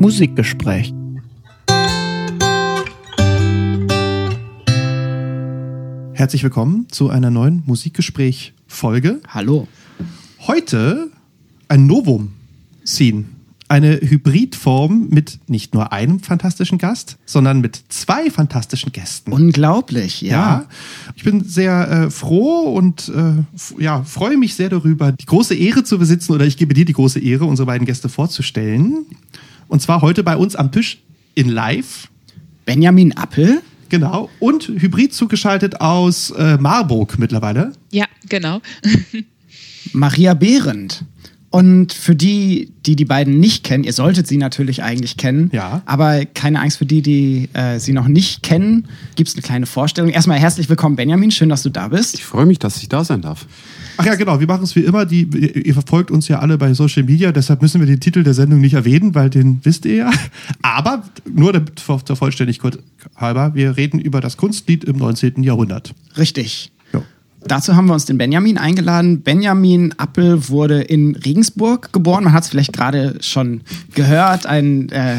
Musikgespräch. Herzlich willkommen zu einer neuen Musikgespräch-Folge. Hallo. Heute ein Novum. Scene. Eine Hybridform mit nicht nur einem fantastischen Gast, sondern mit zwei fantastischen Gästen. Unglaublich, ja. Ja, ich bin sehr äh, froh und äh, ja, freue mich sehr darüber, die große Ehre zu besitzen oder ich gebe dir die große Ehre, unsere beiden Gäste vorzustellen. Und zwar heute bei uns am Tisch in Live, Benjamin Appel. genau, und hybrid zugeschaltet aus äh, Marburg mittlerweile. Ja, genau. Maria Behrendt. Und für die, die die beiden nicht kennen, ihr solltet sie natürlich eigentlich kennen, Ja. aber keine Angst für die, die äh, sie noch nicht kennen, gibt es eine kleine Vorstellung. Erstmal herzlich willkommen, Benjamin, schön, dass du da bist. Ich freue mich, dass ich da sein darf. Ach ja, genau, wir machen es wie immer. Die, ihr verfolgt uns ja alle bei Social Media, deshalb müssen wir den Titel der Sendung nicht erwähnen, weil den wisst ihr ja. Aber nur damit, zur Vollständigkeit halber, wir reden über das Kunstlied im 19. Jahrhundert. Richtig. Dazu haben wir uns den Benjamin eingeladen. Benjamin Appel wurde in Regensburg geboren. Man hat es vielleicht gerade schon gehört. Ein äh,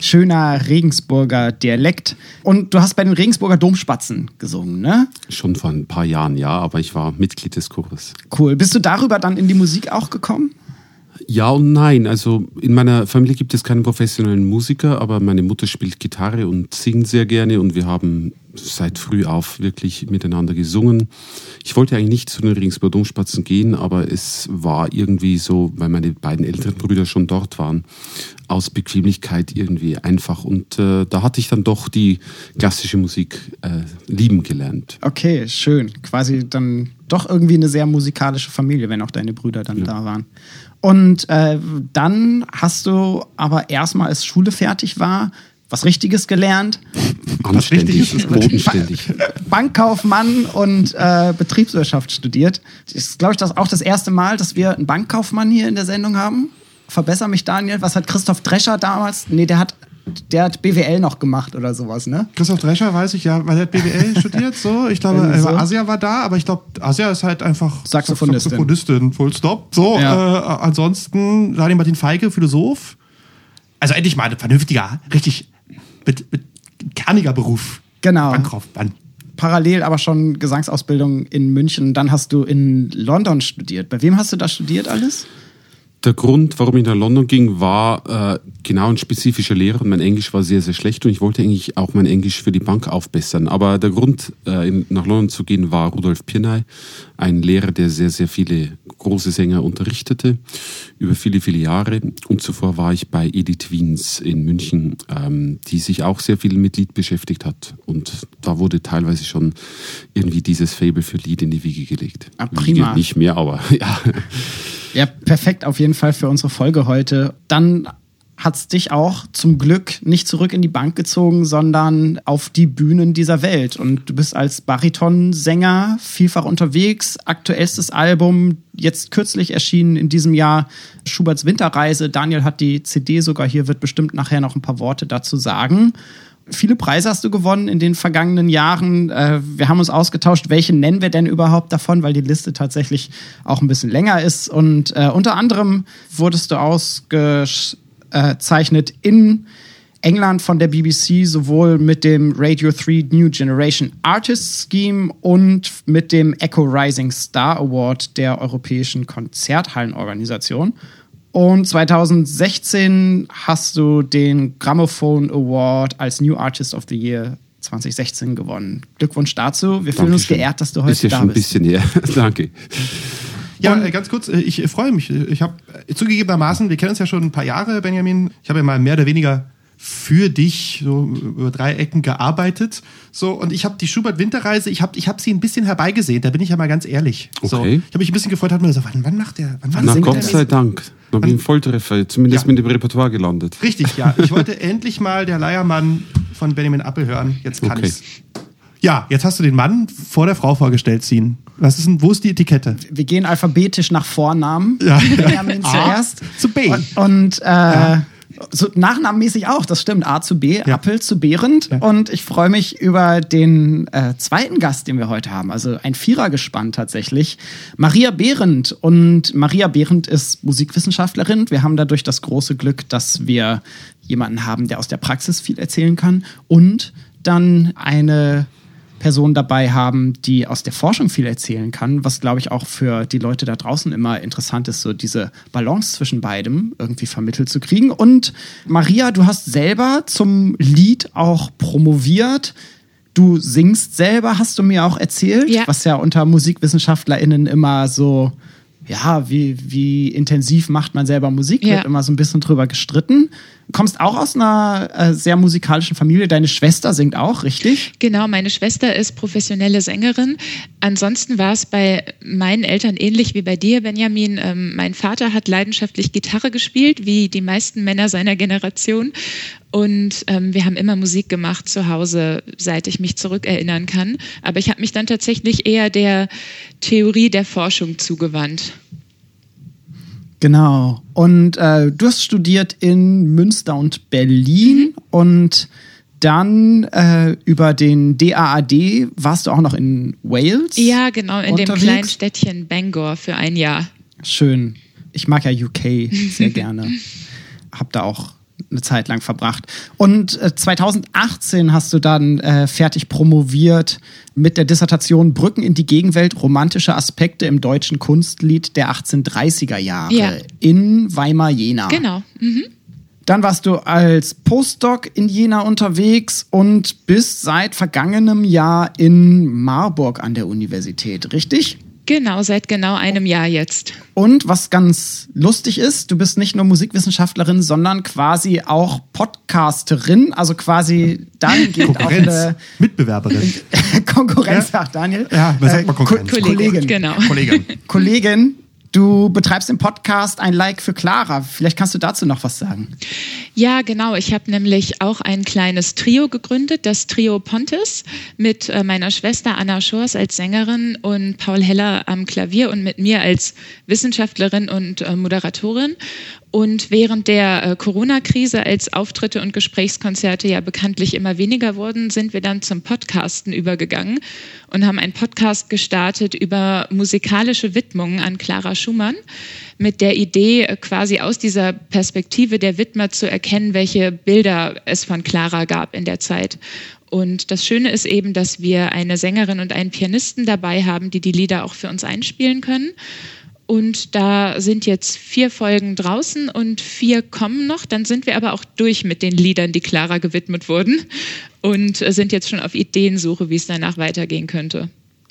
schöner Regensburger Dialekt. Und du hast bei den Regensburger Domspatzen gesungen, ne? Schon vor ein paar Jahren, ja, aber ich war Mitglied des Chores. Cool. Bist du darüber dann in die Musik auch gekommen? Ja und nein. Also in meiner Familie gibt es keinen professionellen Musiker, aber meine Mutter spielt Gitarre und singt sehr gerne und wir haben seit früh auf wirklich miteinander gesungen. Ich wollte eigentlich nicht zu den Regensburger Domspatzen gehen, aber es war irgendwie so, weil meine beiden älteren Brüder schon dort waren, aus Bequemlichkeit irgendwie einfach. Und äh, da hatte ich dann doch die klassische Musik äh, lieben gelernt. Okay, schön. Quasi dann doch irgendwie eine sehr musikalische Familie, wenn auch deine Brüder dann da waren. Und äh, dann hast du aber erstmal, als Schule fertig war, was Richtiges gelernt. Anständig, ist, ist bodenständig. Bankkaufmann und äh, Betriebswirtschaft studiert. Das ist, glaube ich, das auch das erste Mal, dass wir einen Bankkaufmann hier in der Sendung haben. Verbesser mich, Daniel. Was hat Christoph Drescher damals? Nee, der hat, der hat BWL noch gemacht oder sowas, ne? Christoph Drescher weiß ich ja, weil er hat BWL studiert, so. Ich glaube, Irgendwie so. Asia war da, aber ich glaube, Asia ist halt einfach Saxophonistin. Saxophonistin, full stop. So, Ja. äh, ansonsten Daniel Martin Feige, Philosoph. Also endlich mal ein vernünftiger, richtig mit, mit kerniger Beruf. Genau. Bankkaufmann. Parallel aber schon Gesangsausbildung in München. Dann hast du in London studiert. Bei wem hast du da studiert alles? Der Grund, warum ich nach London ging, war äh, genau ein spezifischer Lehrer und mein Englisch war sehr, sehr schlecht und ich wollte eigentlich auch mein Englisch für die Bank aufbessern. Aber der Grund, äh, in, nach London zu gehen, war Rudolf Pirnay, ein Lehrer, der sehr, sehr viele große Sänger unterrichtete über viele, viele Jahre. Und zuvor war ich bei Edith Wiens in München, ähm, die sich auch sehr viel mit Lied beschäftigt hat. Und da wurde teilweise schon irgendwie dieses Fable für Lied in die Wiege gelegt. Ah, prima. Wiege nicht mehr, aber ja. Ja, perfekt auf jeden Fall für unsere Folge heute. Dann hat's dich auch zum Glück nicht zurück in die Bank gezogen, sondern auf die Bühnen dieser Welt. Und du bist als Baritonsänger vielfach unterwegs. Aktuellstes Album, jetzt kürzlich erschienen in diesem Jahr, Schuberts Winterreise. Daniel hat die CD sogar hier, wird bestimmt nachher noch ein paar Worte dazu sagen. Viele Preise hast du gewonnen in den vergangenen Jahren. Äh, wir haben uns ausgetauscht, welche nennen wir denn überhaupt davon, weil die Liste tatsächlich auch ein bisschen länger ist. Und äh, unter anderem wurdest du ausgezeichnet in England von der BBC sowohl mit dem Radio 3 New Generation Artist Scheme und mit dem Echo Rising Star Award der Europäischen Konzerthallenorganisation. Und 2016 hast du den Grammophone Award als New Artist of the Year 2016 gewonnen. Glückwunsch dazu. Wir fühlen uns Dankeschön. geehrt, dass du heute Ist ja da schon ein bist. bisschen her. Danke. Ja, Und- äh, ganz kurz, äh, ich äh, freue mich. Ich habe zugegebenermaßen, wir kennen uns ja schon ein paar Jahre, Benjamin. Ich habe ja mal mehr oder weniger für dich so über drei Ecken gearbeitet. So, und ich habe die Schubert-Winterreise, ich habe ich hab sie ein bisschen herbeigesehen, da bin ich ja mal ganz ehrlich. So, Okay. ich habe mich ein bisschen gefreut, hat mir gesagt, wann, wann macht der? Wann, wann Na Gott sei Dank. Bin ich ein Volltreffer, zumindest Ja. mit dem Repertoire gelandet. Richtig, ja. Ich wollte endlich mal der Leiermann von Benjamin Appel hören. Jetzt kann Okay. ich's. Ja, jetzt hast du den Mann vor der Frau vorgestellt ziehen. Was ist denn, wo ist die Etikette? Wir gehen alphabetisch nach Vornamen. Ja. Benjamin A zuerst. zu B. Und, und äh, so nachnamenmäßig auch, das stimmt. A zu B, Ja. Appel zu Behrend. Ja. Und ich freue mich über den äh, zweiten Gast, den wir heute haben. Also ein Vierergespann tatsächlich. Maria Behrendt. Und Maria Behrendt ist Musikwissenschaftlerin. Wir haben dadurch das große Glück, dass wir jemanden haben, der aus der Praxis viel erzählen kann und dann eine Person dabei haben, die aus der Forschung viel erzählen kann, was glaube ich auch für die Leute da draußen immer interessant ist, so diese Balance zwischen beidem irgendwie vermittelt zu kriegen. Und Maria, du hast selber zum Lied auch promoviert. Du singst selber, hast du mir auch erzählt, Ja. was ja unter MusikwissenschaftlerInnen immer so, ja, wie, wie intensiv macht man selber Musik, Ja. wird immer so ein bisschen drüber gestritten. Du kommst auch aus einer äh, sehr musikalischen Familie. Deine Schwester singt auch, richtig? Genau, meine Schwester ist professionelle Sängerin. Ansonsten war es bei meinen Eltern ähnlich wie bei dir, Benjamin. Ähm, mein Vater hat leidenschaftlich Gitarre gespielt, wie die meisten Männer seiner Generation. Und ähm, wir haben immer Musik gemacht zu Hause, seit ich mich zurückerinnern kann. Aber ich habe mich dann tatsächlich eher der Theorie der Forschung zugewandt. Genau. Und äh, du hast studiert in Münster und Berlin und dann äh, über den DAAD warst du auch noch in Wales. Ja, genau, in dem Unterwegs? kleinen Städtchen Bangor für ein Jahr. Schön. Ich mag ja UK sehr gerne. Hab da auch eine Zeit lang verbracht. Und äh, 2018 hast du dann äh, fertig promoviert mit der Dissertation Brücken in die Gegenwelt, romantische Aspekte im deutschen Kunstlied der 1830er Jahre Ja. in Weimar-Jena. Genau. Mhm. Dann warst du als Postdoc in Jena unterwegs und bist seit vergangenem Jahr in Marburg an der Universität, richtig? Genau, seit genau einem Jahr jetzt. Und was ganz lustig ist, du bist nicht nur Musikwissenschaftlerin, sondern quasi auch Podcasterin, also quasi dahingehend auch Konkurrenz. eine Mitbewerberin. Konkurrenz, Ja. sagt Daniel. Ja, was sagt man Ko- Konkurrenz? Kollegin. Genau. Kollegin. Kollegin, du betreibst im Podcast ein Like für Clara. Vielleicht kannst du dazu noch was sagen. Ja, genau. Ich habe nämlich auch ein kleines Trio gegründet, das Trio Pontes, mit äh, meiner Schwester Anna Schors als Sängerin und Paul Heller am Klavier und mit mir als Wissenschaftlerin und äh, Moderatorin. Und während der äh, Corona-Krise, als Auftritte und Gesprächskonzerte ja bekanntlich immer weniger wurden, sind wir dann zum Podcasten übergegangen und haben einen Podcast gestartet über musikalische Widmungen an Clara Schumann mit der Idee, äh, quasi aus dieser Perspektive der Widmer zu erkennen, welche Bilder es von Clara gab in der Zeit. Und das Schöne ist eben, dass wir eine Sängerin und einen Pianisten dabei haben, die die Lieder auch für uns einspielen können. Und da sind jetzt vier Folgen draußen und vier kommen noch. Dann sind wir aber auch durch mit den Liedern, die Clara gewidmet wurden und sind jetzt schon auf Ideensuche, wie es danach weitergehen könnte.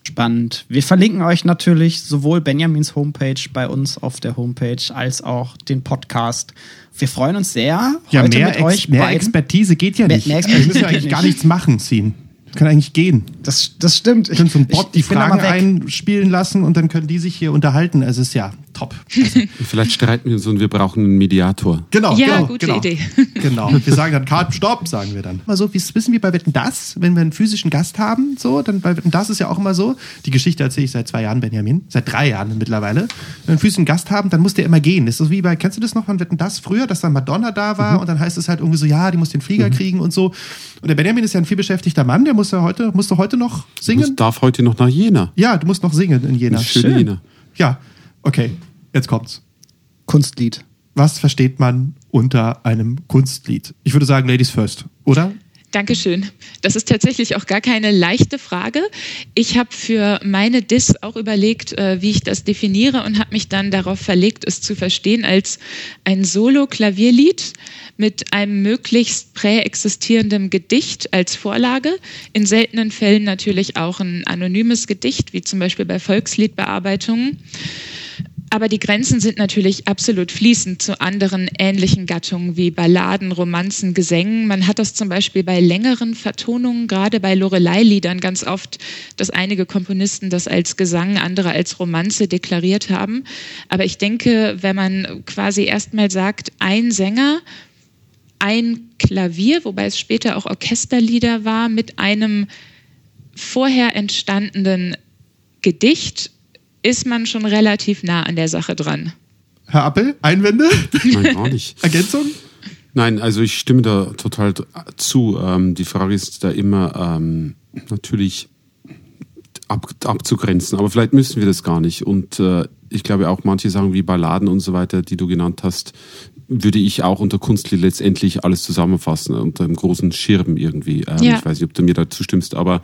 Spannend. Wir verlinken euch natürlich sowohl Benjamins Homepage bei uns auf der Homepage als auch den Podcast. Wir freuen uns sehr, Ja, heute mehr, mit Ex euch mehr beiden. Expertise geht ja Mehr- nicht. mehr Wir Expertise müssen ja eigentlich gar nicht. nichts machen, ziehen. Kann eigentlich gehen. Das, das stimmt. Wir können so einen Bot Ich- die ich Fragen einspielen lassen und dann können die sich hier unterhalten. Es ist ja top. Also, Vielleicht streiten wir uns und wir brauchen einen Mediator. genau, Ja, genau, gute genau. Idee. Genau. Wir sagen dann Cut, Stopp, sagen wir dann. Mal so, wie es wissen wir bei Wetten das, wenn wir einen physischen Gast haben, so, dann bei Wetten das ist ja auch immer so. Die Geschichte erzähle ich seit zwei Jahren, Benjamin, seit drei Jahren mittlerweile. Wenn wir einen physischen Gast haben, dann muss der immer gehen. Das ist wie bei, kennst du das noch von Wetten das früher, dass dann Madonna da war und dann heißt es halt irgendwie so, ja, die muss den Flieger kriegen und so. Und der Benjamin ist ja ein vielbeschäftigter Mann, der muss ja heute, musst du heute noch Ich singen? darf heute noch nach Jena. Ja, du musst noch singen in Jena. Schön Jena. Ja, okay, jetzt kommt's. Kunstlied. Was versteht man unter einem Kunstlied? Ich würde sagen, Ladies first, oder? Dankeschön. Das ist tatsächlich auch gar keine leichte Frage. Ich habe für meine Diss auch überlegt, äh, wie ich das definiere und habe mich dann darauf verlegt, es zu verstehen als ein Solo-Klavierlied mit einem möglichst präexistierendem Gedicht als Vorlage. In seltenen Fällen natürlich auch ein anonymes Gedicht, wie zum Beispiel bei Volksliedbearbeitungen. Aber die Grenzen sind natürlich absolut fließend zu anderen ähnlichen Gattungen wie Balladen, Romanzen, Gesängen. Man hat das zum Beispiel bei längeren Vertonungen, gerade bei Lorelei-Liedern ganz oft, dass einige Komponisten das als Gesang, andere als Romanze deklariert haben. Aber ich denke, wenn man quasi erstmal sagt, ein Sänger, ein Klavier, wobei es später auch Orchesterlieder war, mit einem vorher entstandenen Gedicht ist man schon relativ nah an der Sache dran. Herr Appel, Einwände? Nein, gar nicht. Ergänzung? Nein, also ich stimme da total zu. Ähm, die Frage ist da immer ähm, natürlich ab, abzugrenzen, aber vielleicht müssen wir das gar nicht. Und äh, ich glaube auch manche Sachen wie Balladen und so weiter, die du genannt hast, würde ich auch unter Kunstlied letztendlich alles zusammenfassen, unter einem großen Schirm irgendwie. Ähm, ja. Ich weiß nicht, ob du mir da zustimmst, aber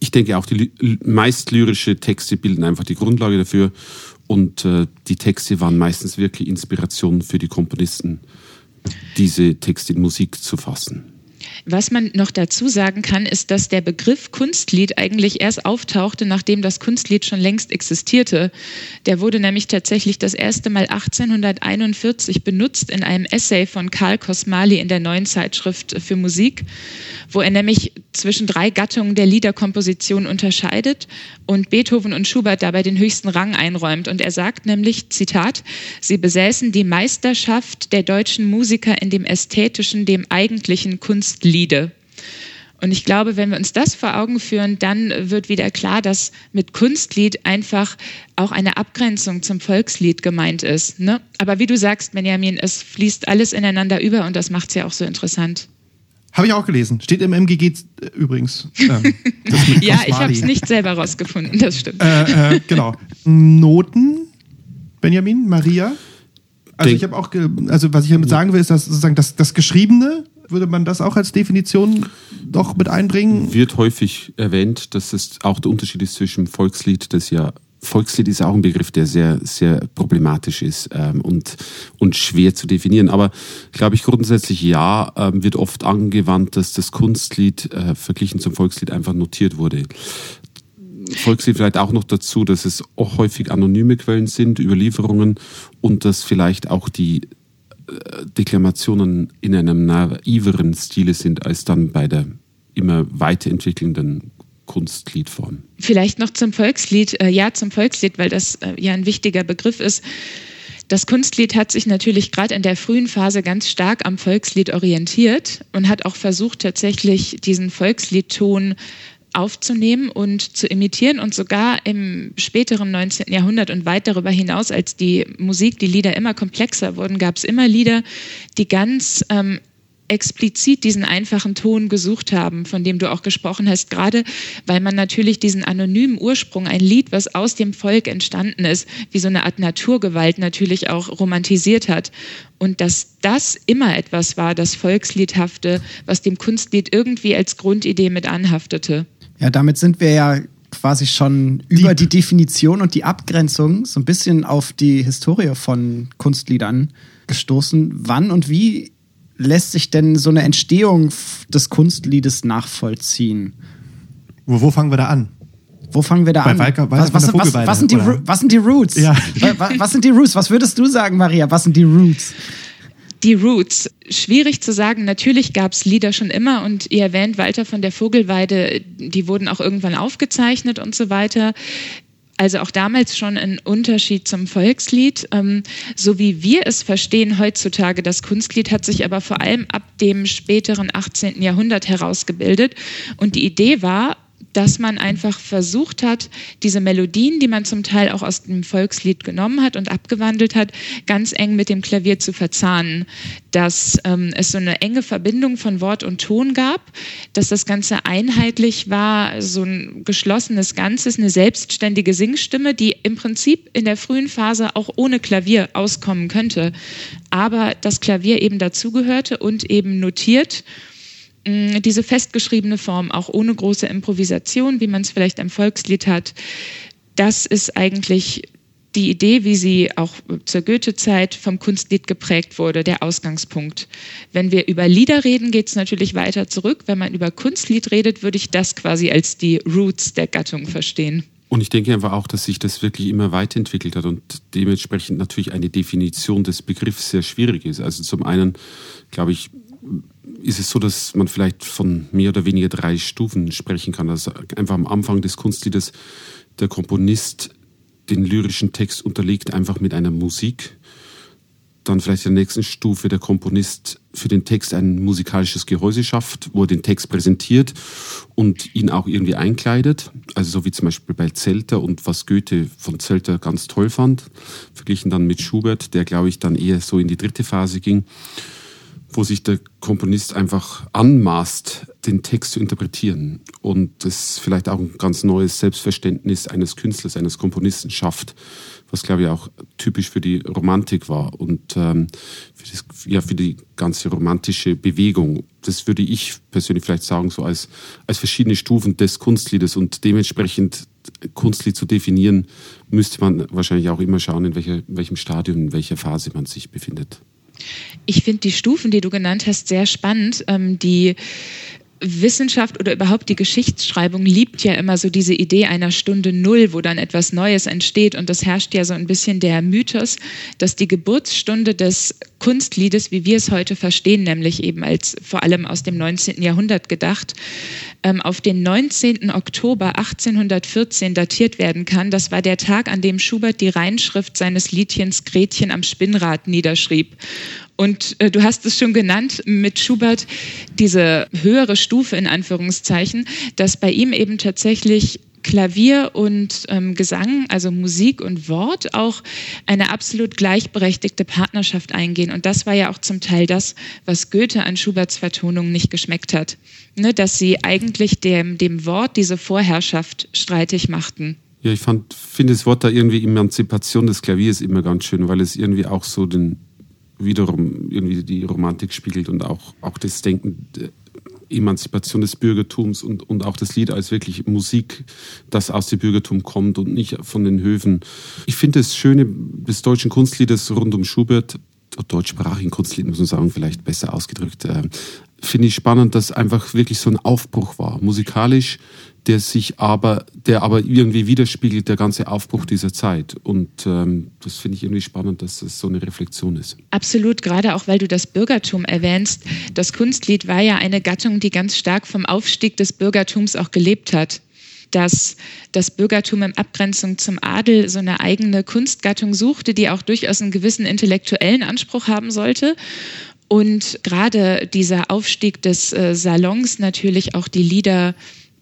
ich denke auch, die meist lyrische Texte bilden einfach die Grundlage dafür und äh, die Texte waren meistens wirklich Inspiration für die Komponisten, diese Texte in Musik zu fassen. Was man noch dazu sagen kann, ist, dass der Begriff Kunstlied eigentlich erst auftauchte, nachdem das Kunstlied schon längst existierte. Der wurde nämlich tatsächlich das erste Mal 1841 benutzt in einem Essay von Karl Kosmali in der neuen Zeitschrift für Musik, wo er nämlich zwischen drei Gattungen der Liederkomposition unterscheidet und Beethoven und Schubert dabei den höchsten Rang einräumt. Und er sagt nämlich, Zitat, sie besäßen die Meisterschaft der deutschen Musiker in dem ästhetischen, dem eigentlichen Kunstliede. Und ich glaube, wenn wir uns das vor Augen führen, dann wird wieder klar, dass mit Kunstlied einfach auch eine Abgrenzung zum Volkslied gemeint ist. Ne? Aber wie du sagst, Benjamin, es fließt alles ineinander über und das macht es ja auch so interessant. Habe ich auch gelesen. Steht im MGG äh, übrigens. Ähm, ja, ich habe es nicht selber rausgefunden, das stimmt. Äh, äh, genau. Noten, Benjamin, Maria. Also ich habe auch, also was ich damit sagen will, ist, dass sozusagen das, das Geschriebene, würde man das auch als Definition doch mit einbringen? Wird häufig erwähnt, dass es auch der Unterschied ist zwischen Volkslied, das ja Volkslied ist auch ein Begriff, der sehr, sehr problematisch ist ähm, und, und schwer zu definieren. Aber glaube ich grundsätzlich ja, ähm, wird oft angewandt, dass das Kunstlied äh, verglichen zum Volkslied einfach notiert wurde. Volkslied vielleicht auch noch dazu, dass es auch häufig anonyme Quellen sind, Überlieferungen und dass vielleicht auch die Deklamationen in einem naiveren Stile sind als dann bei der immer weiterentwickelnden Kunstliedform. Vielleicht noch zum Volkslied, äh, ja, zum Volkslied, weil das äh, ja ein wichtiger Begriff ist. Das Kunstlied hat sich natürlich gerade in der frühen Phase ganz stark am Volkslied orientiert und hat auch versucht, tatsächlich diesen Volksliedton aufzunehmen und zu imitieren und sogar im späteren 19. Jahrhundert und weit darüber hinaus, als die Musik, die Lieder immer komplexer wurden, gab es immer Lieder, die ganz ähm, explizit diesen einfachen Ton gesucht haben, von dem du auch gesprochen hast, gerade weil man natürlich diesen anonymen Ursprung, ein Lied, was aus dem Volk entstanden ist, wie so eine Art Naturgewalt natürlich auch romantisiert hat. Und dass das immer etwas war, das Volksliedhafte, was dem Kunstlied irgendwie als Grundidee mit anhaftete. Ja, damit sind wir ja quasi schon über die Definition und die Abgrenzung so ein bisschen auf die Historie von Kunstliedern gestoßen. Wann und wie lässt sich denn so eine Entstehung des Kunstliedes nachvollziehen? Wo, wo fangen wir da an? Wo fangen wir da Bei an? Walker, was, was, was, was, sind die, was sind die Roots? Ja. was sind die Roots? Was würdest du sagen, Maria? Was sind die Roots? Die Roots. Schwierig zu sagen. Natürlich gab es Lieder schon immer und ihr erwähnt Walter von der Vogelweide, die wurden auch irgendwann aufgezeichnet und so weiter. Also auch damals schon ein Unterschied zum Volkslied. Ähm, so wie wir es verstehen heutzutage, das Kunstlied hat sich aber vor allem ab dem späteren 18. Jahrhundert herausgebildet. Und die Idee war, dass man einfach versucht hat, diese Melodien, die man zum Teil auch aus dem Volkslied genommen hat und abgewandelt hat, ganz eng mit dem Klavier zu verzahnen. Dass ähm, es so eine enge Verbindung von Wort und Ton gab, dass das Ganze einheitlich war, so ein geschlossenes Ganzes, eine selbstständige Singstimme, die im Prinzip in der frühen Phase auch ohne Klavier auskommen könnte. Aber das Klavier eben dazugehörte und eben notiert diese festgeschriebene Form, auch ohne große Improvisation, wie man es vielleicht am Volkslied hat, das ist eigentlich die Idee, wie sie auch zur Goethe-Zeit vom Kunstlied geprägt wurde, der Ausgangspunkt. Wenn wir über Lieder reden, geht es natürlich weiter zurück. Wenn man über Kunstlied redet, würde ich das quasi als die Roots der Gattung verstehen. Und ich denke einfach auch, dass sich das wirklich immer weiterentwickelt hat und dementsprechend natürlich eine Definition des Begriffs sehr schwierig ist. Also zum einen, glaube ich, ist es so, dass man vielleicht von mehr oder weniger drei Stufen sprechen kann. Also einfach am Anfang des Kunstliedes der Komponist den lyrischen Text unterlegt einfach mit einer Musik. Dann vielleicht in der nächsten Stufe der Komponist für den Text ein musikalisches Gehäuse schafft, wo er den Text präsentiert und ihn auch irgendwie einkleidet. Also so wie zum Beispiel bei Zelter und was Goethe von Zelter ganz toll fand, verglichen dann mit Schubert, der glaube ich dann eher so in die dritte Phase ging. Wo sich der Komponist einfach anmaßt, den Text zu interpretieren und das vielleicht auch ein ganz neues Selbstverständnis eines Künstlers, eines Komponisten schafft, was glaube ich auch typisch für die Romantik war und ähm, für, das, ja, für die ganze romantische Bewegung. Das würde ich persönlich vielleicht sagen, so als, als verschiedene Stufen des Kunstliedes und dementsprechend Kunstlied zu definieren, müsste man wahrscheinlich auch immer schauen, in, welcher, in welchem Stadium, in welcher Phase man sich befindet. Ich finde die Stufen, die du genannt hast, sehr spannend. Ähm, die Wissenschaft oder überhaupt die Geschichtsschreibung liebt ja immer so diese Idee einer Stunde Null, wo dann etwas Neues entsteht. Und das herrscht ja so ein bisschen der Mythos, dass die Geburtsstunde des Kunstliedes, wie wir es heute verstehen, nämlich eben als vor allem aus dem 19. Jahrhundert gedacht, ähm, auf den 19. Oktober 1814 datiert werden kann. Das war der Tag, an dem Schubert die Reinschrift seines Liedchens Gretchen am Spinnrad niederschrieb. Und äh, du hast es schon genannt mit Schubert, diese höhere Stufe in Anführungszeichen, dass bei ihm eben tatsächlich Klavier und ähm, Gesang, also Musik und Wort, auch eine absolut gleichberechtigte Partnerschaft eingehen. Und das war ja auch zum Teil das, was Goethe an Schuberts Vertonung nicht geschmeckt hat. Ne, dass sie eigentlich dem, dem Wort diese Vorherrschaft streitig machten. Ja, ich finde das Wort da irgendwie Emanzipation des Klaviers immer ganz schön, weil es irgendwie auch so den wiederum irgendwie die Romantik spiegelt und auch, auch das Denken der Emanzipation des Bürgertums und, und auch das Lied als wirklich Musik, das aus dem Bürgertum kommt und nicht von den Höfen. Ich finde das Schöne des deutschen Kunstliedes rund um Schubert, deutschsprachigen Kunstlied muss man sagen, vielleicht besser ausgedrückt, äh, finde ich spannend, dass einfach wirklich so ein Aufbruch war. Musikalisch der sich aber, der aber irgendwie widerspiegelt der ganze Aufbruch dieser Zeit. Und ähm, das finde ich irgendwie spannend, dass das so eine Reflexion ist. Absolut, gerade auch weil du das Bürgertum erwähnst. Das Kunstlied war ja eine Gattung, die ganz stark vom Aufstieg des Bürgertums auch gelebt hat dass das Bürgertum in Abgrenzung zum Adel so eine eigene Kunstgattung suchte, die auch durchaus einen gewissen intellektuellen Anspruch haben sollte. Und gerade dieser Aufstieg des äh, Salons natürlich auch die Lieder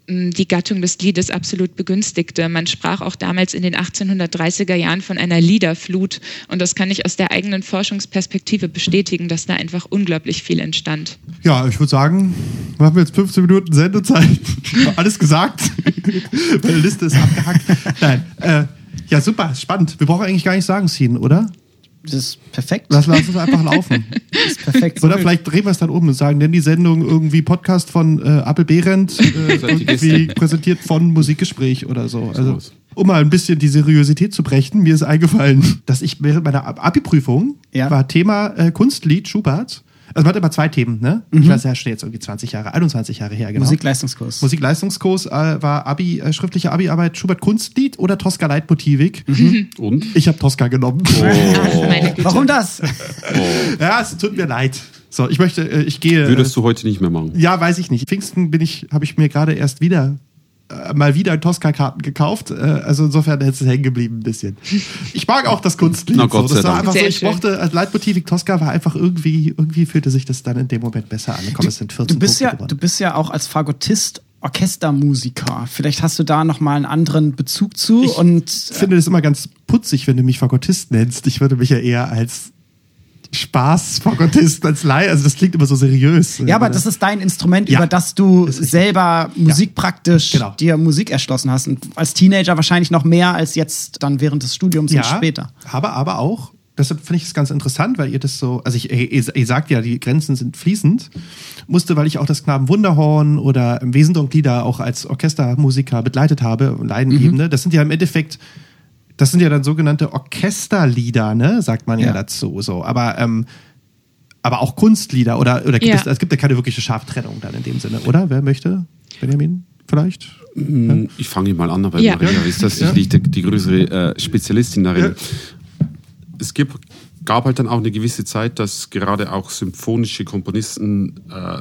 die Gattung des Liedes absolut begünstigte. Man sprach auch damals in den 1830er Jahren von einer Liederflut und das kann ich aus der eigenen Forschungsperspektive bestätigen, dass da einfach unglaublich viel entstand. Ja, ich würde sagen, wir haben jetzt 15 Minuten Sendezeit. Alles gesagt. Meine Liste ist abgehackt. Nein. Äh, ja, super, spannend. Wir brauchen eigentlich gar nicht sagen, Scene, oder? Das ist perfekt. Lass, lass es einfach laufen. Das ist perfekt. Oder vielleicht drehen wir es dann um und sagen, nennen die Sendung irgendwie Podcast von äh, Appel Behrendt, äh, irgendwie präsentiert von Musikgespräch oder so. Also, um mal ein bisschen die Seriosität zu brechen, mir ist eingefallen, dass ich während meiner Abi-Prüfung ja. war Thema äh, Kunstlied Schubert also man hat immer zwei Themen, ne? Mhm. Ich weiß ja schon jetzt irgendwie 20 Jahre, 21 Jahre her, genau. Musikleistungskurs. Musikleistungskurs äh, war Abi, äh, schriftliche Abi-Arbeit Schubert Kunstlied oder Tosca Leitmotivik. Mhm. Und? Ich habe Tosca genommen. Oh. Warum das? Oh. Ja, es tut mir leid. So, ich möchte, äh, ich gehe. Würdest du heute nicht mehr machen? Ja, weiß ich nicht. Pfingsten bin ich, habe ich mir gerade erst wieder äh, mal wieder Tosca-Karten gekauft. Äh, also insofern ist es hängen geblieben ein bisschen. Ich mag auch das Kunstlied. Na Gott so. Das war einfach so, ich schön. mochte als Leitmotiv Tosca war einfach irgendwie, irgendwie fühlte sich das dann in dem Moment besser an. Komm, es sind 14 du bist ja, Du bist ja auch als Fagottist Orchestermusiker. Vielleicht hast du da noch mal einen anderen Bezug zu. Ich und finde das immer ganz putzig, wenn du mich Fagottist nennst. Ich würde mich ja eher als Spaß-Fagottist als Laie. Also das klingt immer so seriös. Ja, aber das ist dein Instrument, ja. über das du selber musikpraktisch ja, genau. dir Musik erschlossen hast. Und als Teenager wahrscheinlich noch mehr als jetzt dann während des Studiums ja, und später. Aber, aber auch, deshalb finde ich es ganz interessant, weil ihr das so, also ich, ihr, ihr, sagt ja, die Grenzen sind fließend, musste, weil ich auch das Knaben Wunderhorn oder Wesendonk-Lieder auch als Orchestermusiker begleitet habe, Leidenebene. Mhm. Das sind ja im Endeffekt das sind ja dann sogenannte Orchesterlieder, ne? Sagt man ja, ja dazu. So. Aber, ähm, aber auch Kunstlieder oder, oder gibt ja. es, es gibt ja keine wirkliche scharfe Trennung dann in dem Sinne, oder? Wer möchte? Benjamin? Vielleicht? Mm, ich fange mal an, weil ja. Maria ist das ja. die, die größere äh, Spezialistin darin. Es gibt, gab halt dann auch eine gewisse Zeit, dass gerade auch symphonische Komponisten äh,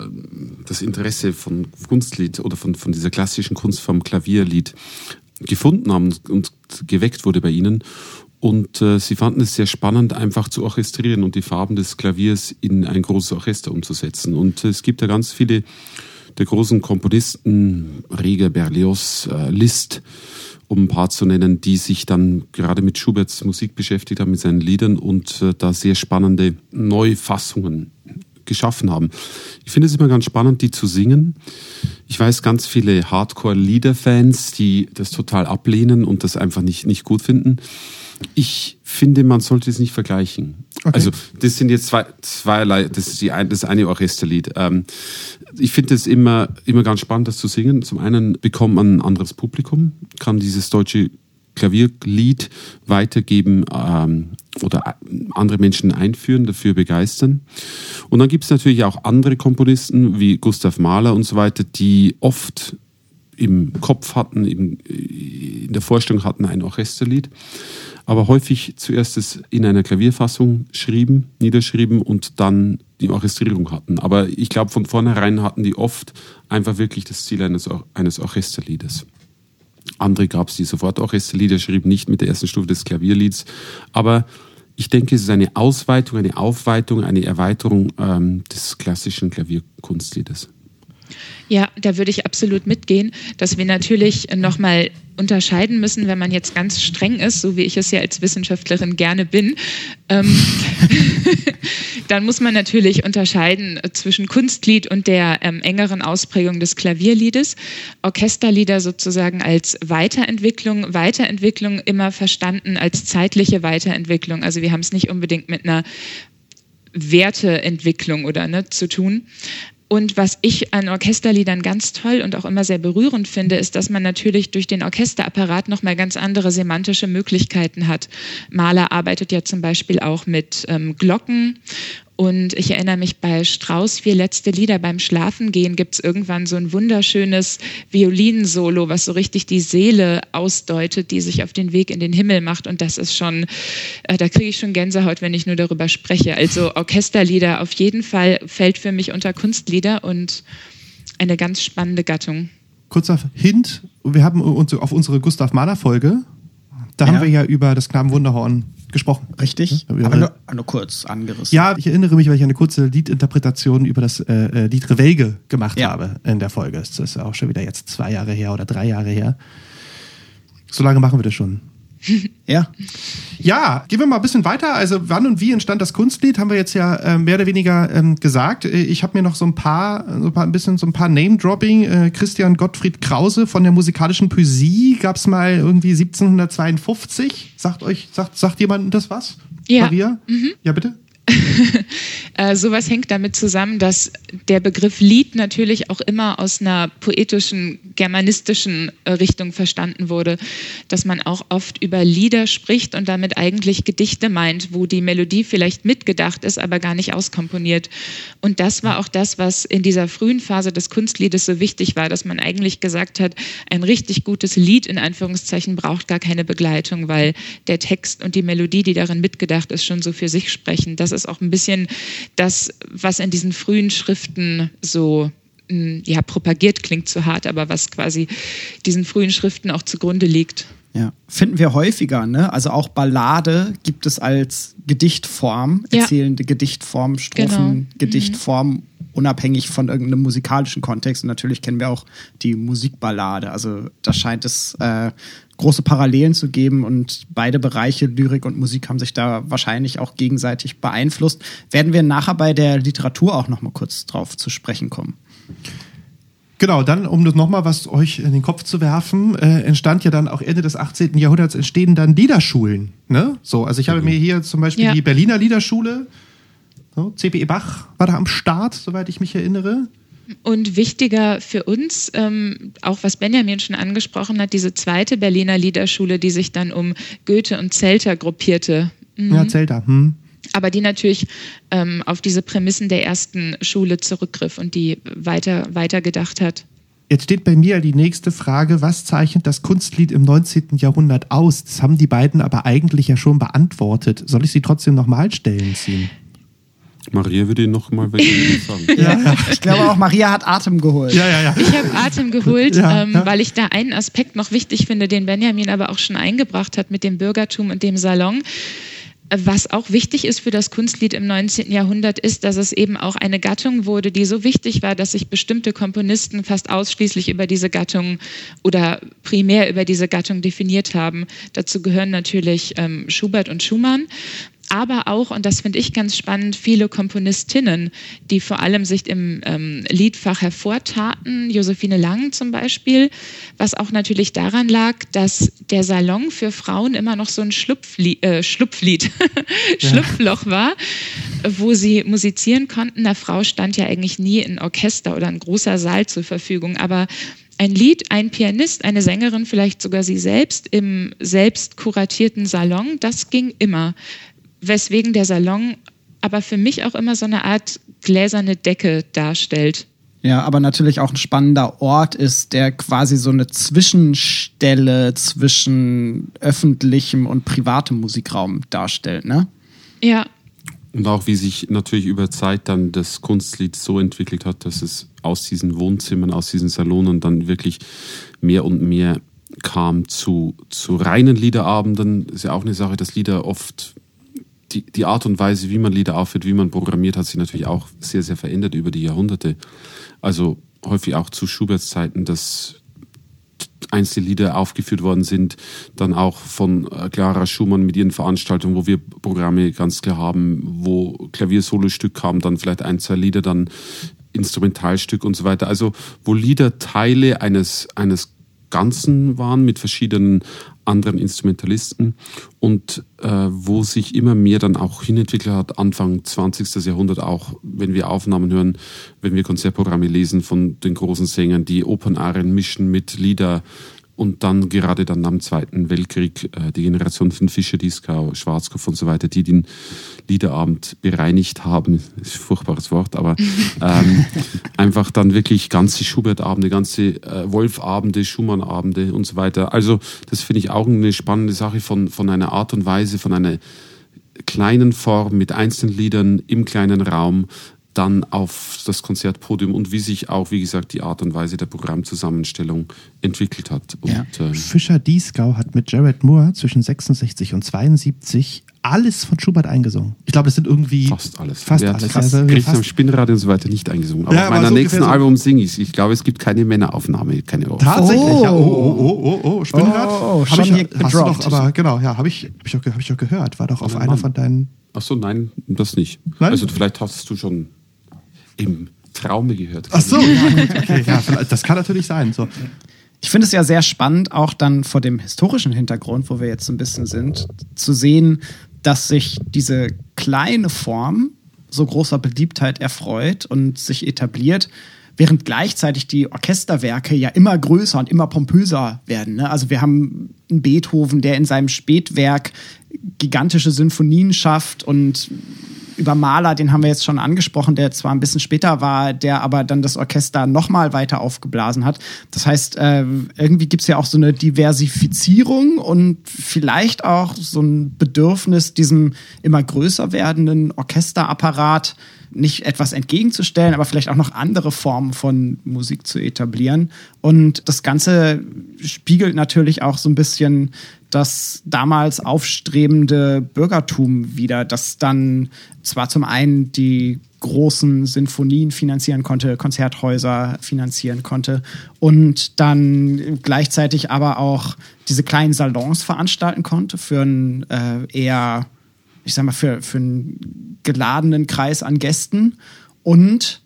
das Interesse von Kunstlied oder von, von dieser klassischen Kunst vom Klavierlied gefunden haben und geweckt wurde bei ihnen. Und äh, sie fanden es sehr spannend, einfach zu orchestrieren und die Farben des Klaviers in ein großes Orchester umzusetzen. Und äh, es gibt ja ganz viele der großen Komponisten, Reger, Berlioz, äh, Liszt, um ein paar zu nennen, die sich dann gerade mit Schuberts Musik beschäftigt haben, mit seinen Liedern und äh, da sehr spannende Neufassungen geschaffen haben. Ich finde es immer ganz spannend, die zu singen. Ich weiß ganz viele Hardcore-Lieder-Fans, die das total ablehnen und das einfach nicht, nicht gut finden. Ich finde, man sollte es nicht vergleichen. Okay. Also, das sind jetzt zwei, zweierlei, das ist die ein, das eine Orchesterlied. Ähm, ich finde es immer, immer ganz spannend, das zu singen. Zum einen bekommt man ein anderes Publikum, kann dieses deutsche Klavierlied weitergeben ähm, oder andere Menschen einführen, dafür begeistern. Und dann gibt es natürlich auch andere Komponisten wie Gustav Mahler und so weiter, die oft im Kopf hatten, in der Vorstellung hatten ein Orchesterlied, aber häufig zuerst es in einer Klavierfassung schrieben, niederschrieben und dann die Orchestrierung hatten. Aber ich glaube, von vornherein hatten die oft einfach wirklich das Ziel eines, eines Orchesterliedes. Andere gab es, die sofort Orchesterlieder schrieben, nicht mit der ersten Stufe des Klavierlieds. Aber ich denke, es ist eine Ausweitung, eine Aufweitung, eine Erweiterung ähm, des klassischen Klavierkunstliedes. Ja, da würde ich absolut mitgehen, dass wir natürlich nochmal unterscheiden müssen, wenn man jetzt ganz streng ist, so wie ich es ja als Wissenschaftlerin gerne bin, ähm, dann muss man natürlich unterscheiden zwischen Kunstlied und der ähm, engeren Ausprägung des Klavierliedes. Orchesterlieder sozusagen als Weiterentwicklung, Weiterentwicklung immer verstanden als zeitliche Weiterentwicklung. Also wir haben es nicht unbedingt mit einer Werteentwicklung oder ne, zu tun. Und was ich an Orchesterliedern ganz toll und auch immer sehr berührend finde, ist, dass man natürlich durch den Orchesterapparat nochmal ganz andere semantische Möglichkeiten hat. Mahler arbeitet ja zum Beispiel auch mit ähm, Glocken und ich erinnere mich bei Strauß vier letzte Lieder beim Schlafengehen gibt es irgendwann so ein wunderschönes Violinensolo, was so richtig die Seele ausdeutet, die sich auf den Weg in den Himmel macht. Und das ist schon, äh, da kriege ich schon Gänsehaut, wenn ich nur darüber spreche. Also Orchesterlieder auf jeden Fall fällt für mich unter Kunstlieder und eine ganz spannende Gattung. Kurzer Hint, wir haben uns auf unsere Gustav Mahler Folge, da ja. haben wir ja über das Knabenwunderhorn gesprochen. Richtig, ja, aber nur, nur, kurz angerissen. Ja, ich erinnere mich, weil ich eine kurze Liedinterpretation über das äh, äh, Lied Rewelge gemacht ja. habe in der Folge. Das ist auch schon wieder jetzt zwei Jahre her oder drei Jahre her. So lange machen wir das schon. ja. Ja, gehen wir mal ein bisschen weiter. Also wann und wie entstand das Kunstlied, haben wir jetzt ja äh, mehr oder weniger ähm, gesagt. Äh, ich habe mir noch so ein paar, so ein, paar, ein bisschen so ein paar Name-Dropping. Äh, Christian Gottfried Krause von der musikalischen Poesie gab es mal irgendwie 1752. Sagt euch, sagt, sagt jemand das was? Ja. Maria? Mhm. Ja, bitte? äh, sowas hängt damit zusammen, dass der Begriff Lied natürlich auch immer aus einer poetischen, germanistischen äh, Richtung verstanden wurde, dass man auch oft über Lieder spricht und damit eigentlich Gedichte meint, wo die Melodie vielleicht mitgedacht ist, aber gar nicht auskomponiert. Und das war auch das, was in dieser frühen Phase des Kunstliedes so wichtig war, dass man eigentlich gesagt hat, ein richtig gutes Lied in Anführungszeichen braucht gar keine Begleitung, weil der Text und die Melodie, die darin mitgedacht ist, schon so für sich sprechen. Das ist auch ein bisschen das, was in diesen frühen Schriften so hm, ja, propagiert klingt zu hart, aber was quasi diesen frühen Schriften auch zugrunde liegt. Ja, finden wir häufiger, ne? Also auch Ballade gibt es als Gedichtform, erzählende ja. Gedichtform, Strophen, genau. Gedichtform, mhm. Unabhängig von irgendeinem musikalischen Kontext. Und natürlich kennen wir auch die Musikballade. Also da scheint es äh, große Parallelen zu geben und beide Bereiche, Lyrik und Musik, haben sich da wahrscheinlich auch gegenseitig beeinflusst. Werden wir nachher bei der Literatur auch noch mal kurz drauf zu sprechen kommen. Genau, dann, um das nochmal was euch in den Kopf zu werfen, äh, entstand ja dann auch Ende des 18. Jahrhunderts entstehen dann Liederschulen. Ne? So, also ich habe mhm. mir hier zum Beispiel ja. die Berliner Liederschule, so, CPE Bach war da am Start, soweit ich mich erinnere. Und wichtiger für uns, ähm, auch was Benjamin schon angesprochen hat, diese zweite Berliner Liederschule, die sich dann um Goethe und Zelter gruppierte. Mhm. Ja, Zelter. Hm. Aber die natürlich ähm, auf diese Prämissen der ersten Schule zurückgriff und die weiter, weiter gedacht hat. Jetzt steht bei mir die nächste Frage, was zeichnet das Kunstlied im 19. Jahrhundert aus? Das haben die beiden aber eigentlich ja schon beantwortet. Soll ich sie trotzdem nochmal stellen ziehen? Maria würde ihn noch mal sagen. ja, ich glaube auch, Maria hat Atem geholt. Ja, ja, ja. Ich habe Atem geholt, ja, ähm, ja. weil ich da einen Aspekt noch wichtig finde, den Benjamin aber auch schon eingebracht hat mit dem Bürgertum und dem Salon. Was auch wichtig ist für das Kunstlied im 19. Jahrhundert, ist, dass es eben auch eine Gattung wurde, die so wichtig war, dass sich bestimmte Komponisten fast ausschließlich über diese Gattung oder primär über diese Gattung definiert haben. Dazu gehören natürlich ähm, Schubert und Schumann. Aber auch, und das finde ich ganz spannend, viele Komponistinnen, die vor allem sich im ähm, Liedfach hervortaten, Josephine Lang zum Beispiel, was auch natürlich daran lag, dass der Salon für Frauen immer noch so ein Schlupflied, äh, Schlupflied, Schlupfloch war, wo sie musizieren konnten. Eine Frau stand ja eigentlich nie ein Orchester oder ein großer Saal zur Verfügung, aber ein Lied, ein Pianist, eine Sängerin, vielleicht sogar sie selbst im selbst kuratierten Salon, das ging immer weswegen der Salon aber für mich auch immer so eine Art gläserne Decke darstellt. Ja, aber natürlich auch ein spannender Ort ist, der quasi so eine Zwischenstelle zwischen öffentlichem und privatem Musikraum darstellt, ne? Ja. Und auch wie sich natürlich über Zeit dann das Kunstlied so entwickelt hat, dass es aus diesen Wohnzimmern, aus diesen Salonen dann wirklich mehr und mehr kam zu, zu reinen Liederabenden. Ist ja auch eine Sache, dass Lieder oft die, die Art und Weise, wie man Lieder aufführt, wie man programmiert, hat sich natürlich auch sehr, sehr verändert über die Jahrhunderte. Also häufig auch zu Schuberts Zeiten, dass einzelne Lieder aufgeführt worden sind, dann auch von äh, Clara Schumann mit ihren Veranstaltungen, wo wir Programme ganz klar haben, wo Klaviersolostück kam, dann vielleicht ein, zwei Lieder, dann Instrumentalstück und so weiter. Also wo Lieder Teile eines, eines Ganzen waren mit verschiedenen anderen Instrumentalisten und äh, wo sich immer mehr dann auch hinentwickelt hat, Anfang 20. Jahrhundert auch, wenn wir Aufnahmen hören, wenn wir Konzertprogramme lesen von den großen Sängern, die Opernarien mischen mit Lieder und dann gerade dann am Zweiten Weltkrieg äh, die Generation von Fischer, Dieskau, Schwarzkopf und so weiter, die den Liederabend bereinigt haben, ist ein furchtbares Wort, aber ähm, einfach dann wirklich ganze Schubert-Abende, ganze äh, Wolf-Abende, Schumann-Abende und so weiter. Also das finde ich auch eine spannende Sache von, von einer Art und Weise, von einer kleinen Form mit einzelnen Liedern im kleinen Raum dann auf das Konzertpodium und wie sich auch, wie gesagt, die Art und Weise der Programmzusammenstellung entwickelt hat. Und, ja. ähm, Fischer Dieskau hat mit Jared Moore zwischen 66 und 72 alles von Schubert eingesungen. Ich glaube, das sind irgendwie fast alles. Fast alles. Fast, also, fast. am Spinnrad und so weiter nicht eingesungen. Aber ja, auf meiner so nächsten so Album singe ich Ich glaube, es gibt keine Männeraufnahme, keine Ohr. Tatsächlich. Oh. Ja. Oh, oh, oh, oh, oh, Spinnrad. Oh, hab ich, hast du doch, aber genau, ja, habe ich, hab ich, hab ich doch gehört. War doch auf einer von deinen. Ach so, nein, das nicht. Nein? Also vielleicht hast du schon im Traume gehört. Ach so, ja, okay, ja, das kann natürlich sein. So. Ich finde es ja sehr spannend, auch dann vor dem historischen Hintergrund, wo wir jetzt so ein bisschen sind, zu sehen, dass sich diese kleine Form so großer Beliebtheit erfreut und sich etabliert, während gleichzeitig die Orchesterwerke ja immer größer und immer pompöser werden. Ne? Also wir haben einen Beethoven, der in seinem Spätwerk gigantische Sinfonien schafft und über Mahler, den haben wir jetzt schon angesprochen, der zwar ein bisschen später war, der aber dann das Orchester nochmal weiter aufgeblasen hat. Das heißt, äh, irgendwie gibt es ja auch so eine Diversifizierung und vielleicht auch so ein Bedürfnis, diesem immer größer werdenden Orchesterapparat nicht etwas entgegenzustellen, aber vielleicht auch noch andere Formen von Musik zu etablieren. Und das Ganze spiegelt natürlich auch so ein bisschen das damals aufstrebende Bürgertum wieder, das dann zwar zum einen die großen Sinfonien finanzieren konnte, Konzerthäuser finanzieren konnte und dann gleichzeitig aber auch diese kleinen Salons veranstalten konnte für einen äh, eher, ich sag mal, für, für einen geladenen Kreis an Gästen. Und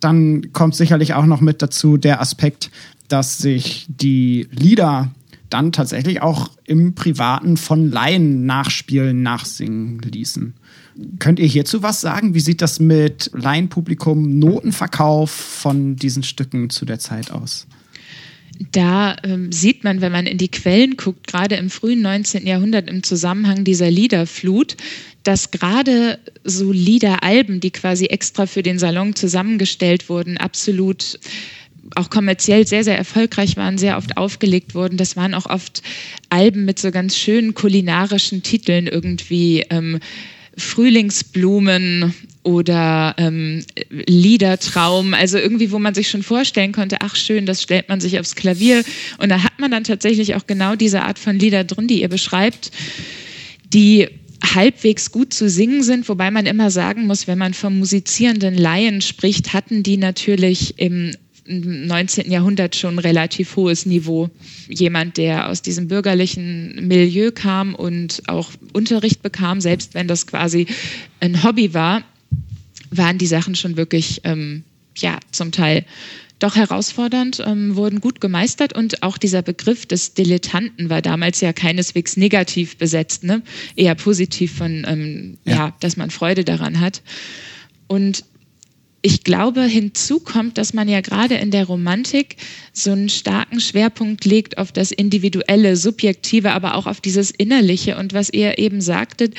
dann kommt sicherlich auch noch mit dazu der Aspekt, dass sich die Lieder dann tatsächlich auch im Privaten von Laien nachspielen, nachsingen ließen. Könnt ihr hierzu was sagen? Wie sieht das mit Laienpublikum, Notenverkauf von diesen Stücken zu der Zeit aus? Da ähm, sieht man, wenn man in die Quellen guckt, gerade im frühen 19. Jahrhundert im Zusammenhang dieser Liederflut, dass gerade so Liederalben, die quasi extra für den Salon zusammengestellt wurden, absolut auch kommerziell sehr, sehr erfolgreich waren, sehr oft aufgelegt wurden. Das waren auch oft Alben mit so ganz schönen kulinarischen Titeln irgendwie. Ähm, Frühlingsblumen oder ähm, Liedertraum, also irgendwie, wo man sich schon vorstellen konnte, ach schön, das stellt man sich aufs Klavier. Und da hat man dann tatsächlich auch genau diese Art von Lieder drin, die ihr beschreibt, die halbwegs gut zu singen sind, wobei man immer sagen muss, wenn man vom musizierenden Laien spricht, hatten die natürlich im im 19. Jahrhundert schon relativ hohes Niveau. Jemand, der aus diesem bürgerlichen Milieu kam und auch Unterricht bekam, selbst wenn das quasi ein Hobby war, waren die Sachen schon wirklich, ähm, ja, zum Teil doch herausfordernd, ähm, wurden gut gemeistert und auch dieser Begriff des Dilettanten war damals ja keineswegs negativ besetzt, ne? eher positiv von, ähm, ja. ja, dass man Freude daran hat. Und ich glaube, hinzu kommt, dass man ja gerade in der Romantik so einen starken Schwerpunkt legt auf das Individuelle, Subjektive, aber auch auf dieses Innerliche. Und was ihr eben sagtet,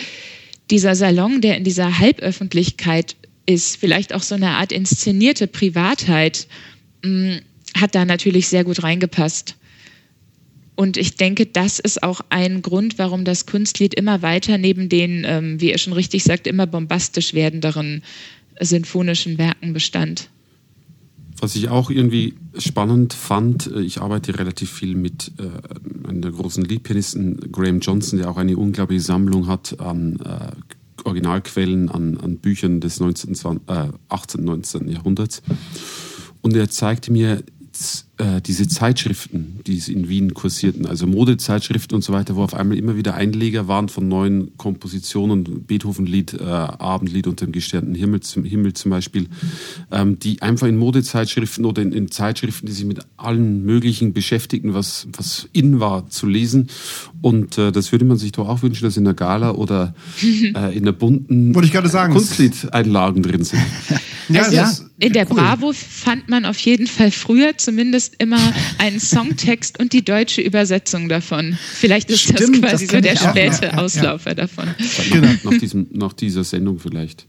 dieser Salon, der in dieser Halböffentlichkeit ist, vielleicht auch so eine Art inszenierte Privatheit, mm, hat da natürlich sehr gut reingepasst. Und ich denke, das ist auch ein Grund, warum das Kunstlied immer weiter neben den, ähm, wie ihr schon richtig sagt, immer bombastisch werdenderen sinfonischen Werken bestand. Was ich auch irgendwie spannend fand, äh, ich arbeite relativ viel mit äh, einem der großen Liedpianisten Graham Johnson, der auch eine unglaubliche Sammlung hat an äh, Originalquellen, an, an Büchern des 19, 20, äh, 18. 19. Jahrhunderts. Und er zeigte mir äh, diese Zeitschriften, die in Wien kursierten, also Modezeitschriften und so weiter, wo auf einmal immer wieder Einleger waren von neuen Kompositionen, Beethoven-Lied, äh, Abendlied unter dem gesternten Himmel zum, Himmel zum Beispiel, ähm, die einfach in Modezeitschriften oder in, in, Zeitschriften, die sich mit allen möglichen beschäftigten, was, was in war, zu lesen. Und äh, das würde man sich doch auch wünschen, dass in der Gala oder äh, in der bunten sagen. Kunstliedeinlagen drin sind. ja, also ja, in der cool. Bravo fand man auf jeden Fall früher zumindest immer einen Songtext und die deutsche Übersetzung davon. Vielleicht ist Stimmt, das quasi das so der späte ja, Auslaufer ja. davon. Genau. Nach, diesem, nach dieser Sendung vielleicht.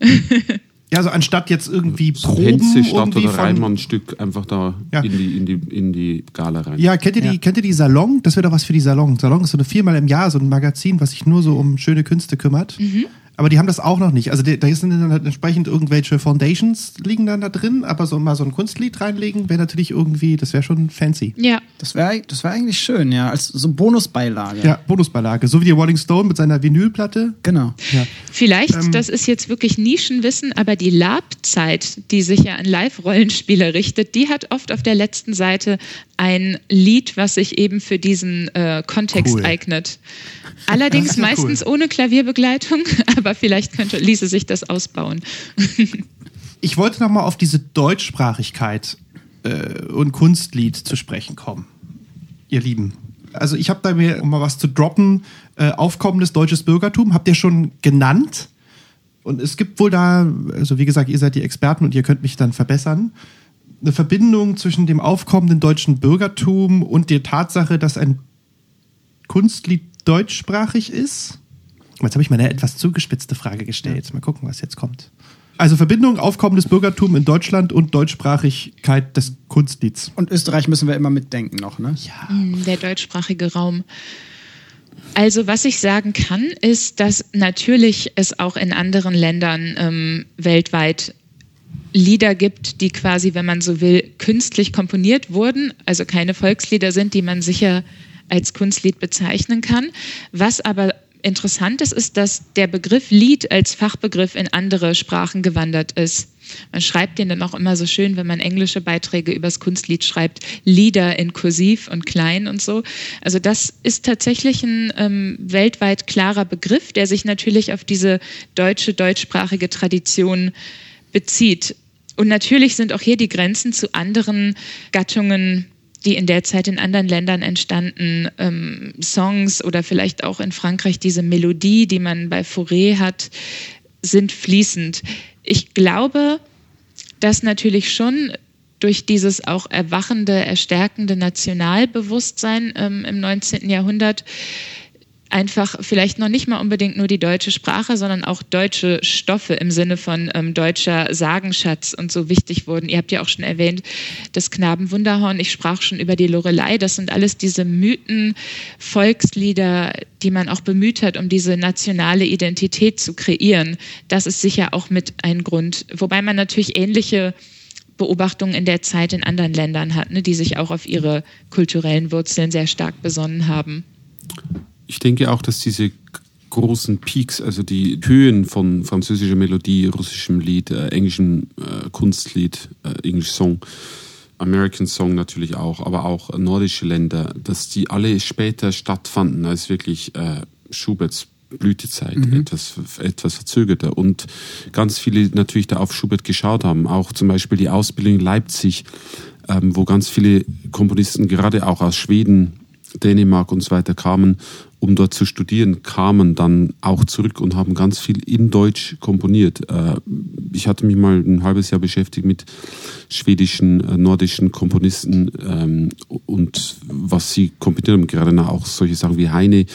Ja, also anstatt jetzt irgendwie so Proben statt oder Reimann-Stück einfach da ja. in, die, in, die, in die Gala rein. Ja, kennt ihr, die, kennt ihr die Salon? Das wäre doch was für die Salon. Salon ist so eine viermal im Jahr so ein Magazin, was sich nur so um schöne Künste kümmert. Mhm. Aber die haben das auch noch nicht. Also da sind dann halt entsprechend irgendwelche Foundations liegen dann da drin, aber so mal so ein Kunstlied reinlegen wäre natürlich irgendwie, das wäre schon fancy. Ja. Das wäre das wär eigentlich schön, ja, als so Bonusbeilage. Ja, Bonusbeilage, so wie die Rolling Stone mit seiner Vinylplatte. Genau. Ja. Vielleicht, ähm, das ist jetzt wirklich Nischenwissen, aber die Labzeit, die sich ja an Live-Rollenspiele richtet, die hat oft auf der letzten Seite ein Lied, was sich eben für diesen äh, Kontext cool. eignet. Allerdings meistens cool. ohne Klavierbegleitung, aber vielleicht könnte, ließe sich das ausbauen. ich wollte nochmal auf diese Deutschsprachigkeit äh, und Kunstlied zu sprechen kommen. Ihr Lieben. Also ich habe bei mir, um mal was zu droppen, äh, aufkommendes deutsches Bürgertum, habt ihr schon genannt. Und es gibt wohl da, also wie gesagt, ihr seid die Experten und ihr könnt mich dann verbessern, eine Verbindung zwischen dem aufkommenden deutschen Bürgertum und der Tatsache, dass ein Kunstlied deutschsprachig ist? Jetzt habe ich mal eine etwas zugespitzte Frage gestellt. Mal gucken, was jetzt kommt. Also Verbindung aufkommendes Bürgertum in Deutschland und Deutschsprachigkeit des Kunstlieds. Und Österreich müssen wir immer mitdenken noch, ne? Ja. Hm, der deutschsprachige Raum. Also was ich sagen kann, ist, dass natürlich es auch in anderen Ländern ähm, weltweit Lieder gibt, die quasi, wenn man so will, künstlich komponiert wurden, also keine Volkslieder sind, die man sicher als Kunstlied bezeichnen kann. Was aber interessant ist, ist, dass der Begriff Lied als Fachbegriff in andere Sprachen gewandert ist. Man schreibt den dann auch immer so schön, wenn man englische Beiträge übers Kunstlied schreibt, Lieder in Kursiv und klein und so. Also das ist tatsächlich ein ähm, weltweit klarer Begriff, der sich natürlich auf diese deutsche, deutschsprachige Tradition bezieht. Und natürlich sind auch hier die Grenzen zu anderen Gattungen die in der Zeit in anderen Ländern entstanden, ähm, Songs oder vielleicht auch in Frankreich diese Melodie, die man bei Fauré hat, sind fließend. Ich glaube, dass natürlich schon durch dieses auch erwachende, erstärkende Nationalbewusstsein ähm, im 19. Jahrhundert einfach vielleicht noch nicht mal unbedingt nur die deutsche Sprache, sondern auch deutsche Stoffe im Sinne von ähm, deutscher Sagenschatz und so wichtig wurden. Ihr habt ja auch schon erwähnt, das Knabenwunderhorn, ich sprach schon über die Lorelei, das sind alles diese Mythen, Volkslieder, die man auch bemüht hat, um diese nationale Identität zu kreieren. Das ist sicher auch mit ein Grund, wobei man natürlich ähnliche Beobachtungen in der Zeit in anderen Ländern hat, ne, die sich auch auf ihre kulturellen Wurzeln sehr stark besonnen haben ich denke auch, dass diese großen Peaks, also die Höhen von französischer Melodie, russischem Lied, äh, englischem äh, Kunstlied, äh, English Song, American Song natürlich auch, aber auch nordische Länder, dass die alle später stattfanden als wirklich äh, Schuberts Blütezeit, mhm. etwas, etwas verzögerter. Und ganz viele natürlich da auf Schubert geschaut haben. Auch zum Beispiel die Ausbildung in Leipzig, ähm, wo ganz viele Komponisten, gerade auch aus Schweden, Dänemark und so weiter kamen um dort zu studieren, kamen dann auch zurück und haben ganz viel in Deutsch komponiert. Äh, ich hatte mich mal ein halbes Jahr beschäftigt mit schwedischen, äh, nordischen Komponisten ähm, und was sie komponiert haben, gerade auch solche Sachen wie Heine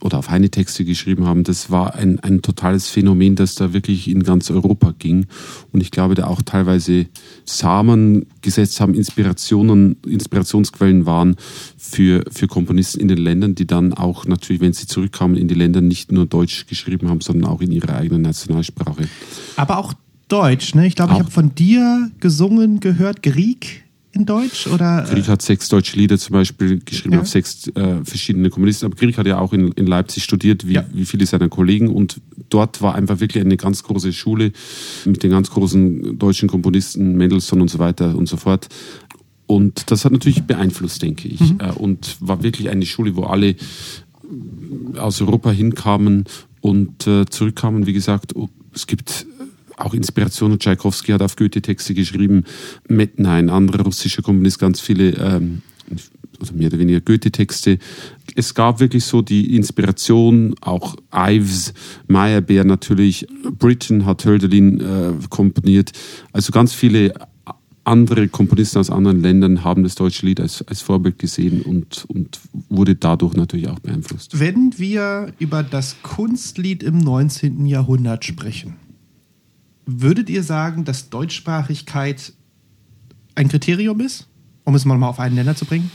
oder auf Heine-Texte geschrieben haben. Das war ein, ein totales Phänomen, das da wirklich in ganz Europa ging. Und ich glaube, da auch teilweise Samen gesetzt haben, Inspirationen, Inspirationsquellen waren für, für Komponisten in den Ländern, die dann auch natürlich, wenn sie zurückkamen in die Länder, nicht nur Deutsch geschrieben haben, sondern auch in ihrer eigenen Nationalsprache. Aber auch Deutsch, ne? Ich glaube, ich habe von dir gesungen, gehört, Grieg in Deutsch oder? Grieg hat sechs deutsche Lieder zum Beispiel geschrieben ja. auf sechs äh, verschiedene Kommunisten. Aber Grieg hat ja auch in, in Leipzig studiert, wie, ja. wie viele seiner Kollegen. Und dort war einfach wirklich eine ganz große Schule mit den ganz großen deutschen Komponisten, Mendelssohn und so weiter und so fort. Und das hat natürlich beeinflusst, denke ich. Mhm. Äh, und war wirklich eine Schule, wo alle aus Europa hinkamen und äh, zurückkamen. Wie gesagt, es gibt auch Inspirationen. Tchaikovsky hat auf Goethe-Texte geschrieben. Metna, ein anderer russischer Komponist, ganz viele ähm, oder mehr oder weniger Goethe-Texte. Es gab wirklich so die Inspiration, auch Ives, Meyerbeer natürlich, Britain hat Hölderlin äh, komponiert. Also ganz viele andere Komponisten aus anderen Ländern haben das deutsche Lied als, als Vorbild gesehen und, und wurde dadurch natürlich auch beeinflusst. Wenn wir über das Kunstlied im 19. Jahrhundert sprechen, würdet ihr sagen, dass Deutschsprachigkeit ein Kriterium ist, um es mal auf einen Nenner zu bringen?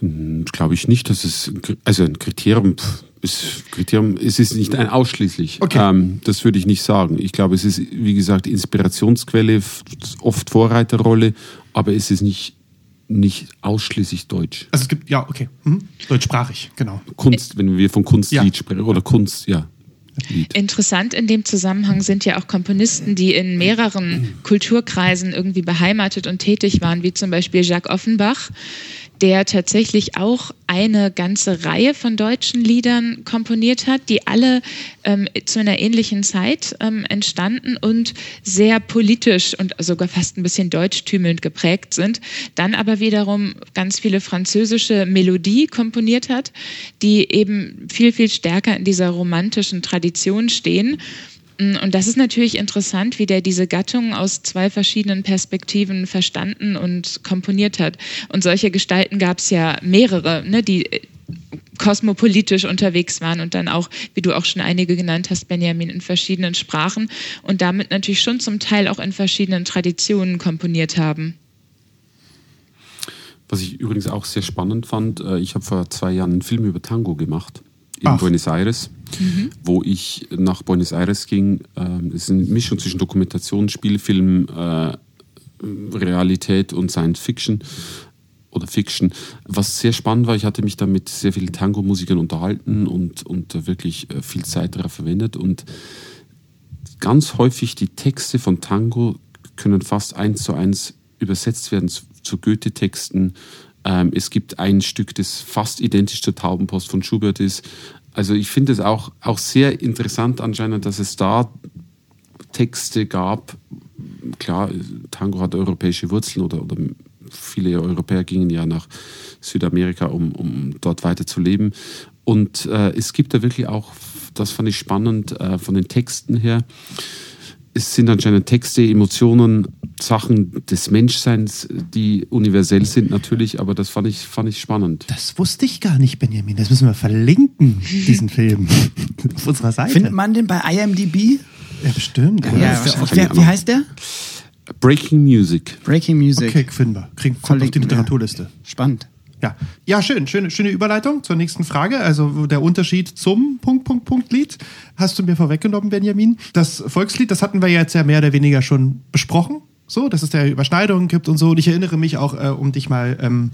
Hm, Glaube ich nicht, dass es, also ein Kriterium, ist, Kriterium, es ist nicht ein ausschließlich. Okay. Ähm, das würde ich nicht sagen. Ich glaube, es ist, wie gesagt, Inspirationsquelle, oft Vorreiterrolle, aber es ist nicht, nicht ausschließlich deutsch. Also es gibt, ja, okay. Mhm. Deutschsprachig, genau. Kunst, wenn wir von Kunstlied ja. sprechen, oder Kunst, ja. Lied. Interessant in dem Zusammenhang sind ja auch Komponisten, die in mehreren Kulturkreisen irgendwie beheimatet und tätig waren, wie zum Beispiel Jacques Offenbach, der tatsächlich auch eine ganze Reihe von deutschen Liedern komponiert hat, die alle ähm, zu einer ähnlichen Zeit ähm, entstanden und sehr politisch und sogar fast ein bisschen deutschtümelnd geprägt sind. Dann aber wiederum ganz viele französische Melodie komponiert hat, die eben viel, viel stärker in dieser romantischen Tradition stehen. Mm, und das ist natürlich interessant, wie der diese Gattung aus zwei verschiedenen Perspektiven verstanden und komponiert hat. Und solche Gestalten gab es ja mehrere, ne, die äh, kosmopolitisch unterwegs waren und dann auch, wie du auch schon einige genannt hast, Benjamin, in verschiedenen Sprachen und damit natürlich schon zum Teil auch in verschiedenen Traditionen komponiert haben. Was ich übrigens auch sehr spannend fand, äh, ich habe vor zwei Jahren einen Film über Tango gemacht in Ach. Buenos Aires, mhm. wo ich nach Buenos Aires ging. Ähm, es ist eine Mischung zwischen Dokumentation, Spielfilm, äh, Realität und Science Fiction oder Fiction. Was sehr spannend war, ich hatte mich da mit sehr vielen Tango-Musikern unterhalten und, und wirklich äh, viel Zeit darauf verwendet. Und ganz häufig die Texte von Tango können fast eins zu eins übersetzt werden zu, zu Goethe-Texten ähm, es gibt ein Stück, das fast identisch zur Taubenpost von Schubert ist. Also ich finde es auch, auch sehr interessant anscheinend, dass es da Texte gab. Klar, Tango hat europäische Wurzeln oder, oder viele Europäer gingen ja nach Südamerika, um, um dort weiter zu leben. Und äh, es gibt da wirklich auch, das fand ich spannend, äh, von den Texten her, es sind anscheinend Texte, Emotionen, Sachen des Menschseins, die universell sind natürlich, aber das fand ich, fand ich spannend. Das wusste ich gar nicht, Benjamin. Das müssen wir verlinken, diesen Film, auf unserer Seite. Findet man den bei IMDb? Ja, bestimmt. Ja, ja, ja wie heißt der? Breaking Music. Breaking Music. Okay, finden wir. Kriegen kommt auf die Literaturliste. Spannend. Ja, ja schön, schöne, schöne Überleitung zur nächsten Frage. Also der Unterschied zum Punkt, Punkt, Punkt Lied hast du mir vorweggenommen, Benjamin. Das Volkslied, das hatten wir jetzt ja mehr oder weniger schon besprochen. So, dass es da Überschneidungen gibt und so. Und ich erinnere mich auch, äh, um dich mal ähm,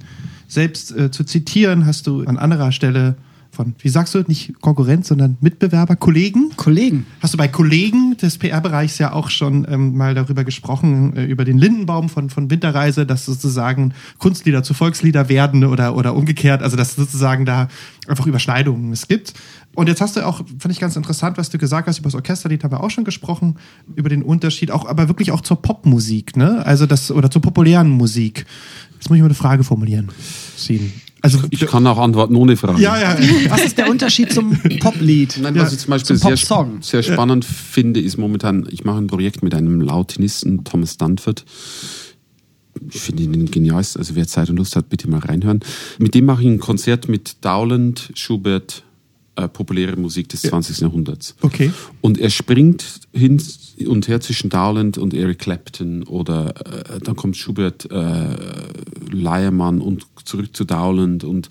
selbst äh, zu zitieren, hast du an anderer Stelle von, wie sagst du, nicht Konkurrenz, sondern Mitbewerber, Kollegen? Kollegen. Hast du bei Kollegen des PR-Bereichs ja auch schon ähm, mal darüber gesprochen, äh, über den Lindenbaum von, von Winterreise, dass sozusagen Kunstlieder zu Volkslieder werden oder, oder umgekehrt, also dass sozusagen da einfach Überschneidungen es gibt. Und jetzt hast du auch, fand ich ganz interessant, was du gesagt hast über das Orchesterlied, haben wir auch schon gesprochen, über den Unterschied, auch, aber wirklich auch zur Popmusik, ne? Also das, oder zur populären Musik. Jetzt muss ich mal eine Frage formulieren. Sieben. Also, ich kann auch antworten ohne Frage. Ja, ja. Was ist der Unterschied zum Poplied? Nein, was ich zum Beispiel sehr, sehr spannend finde, ist momentan, ich mache ein Projekt mit einem Lautinisten, Thomas Dunford. Ich finde ihn genial. Also wer Zeit und Lust hat, bitte mal reinhören. Mit dem mache ich ein Konzert mit Dowland, Schubert, äh, populäre Musik des 20. Jahrhunderts. Okay. Und er springt hin und her zwischen Dowland und Eric Clapton oder äh, dann kommt Schubert, äh, Leiermann und zurück zu Dowland und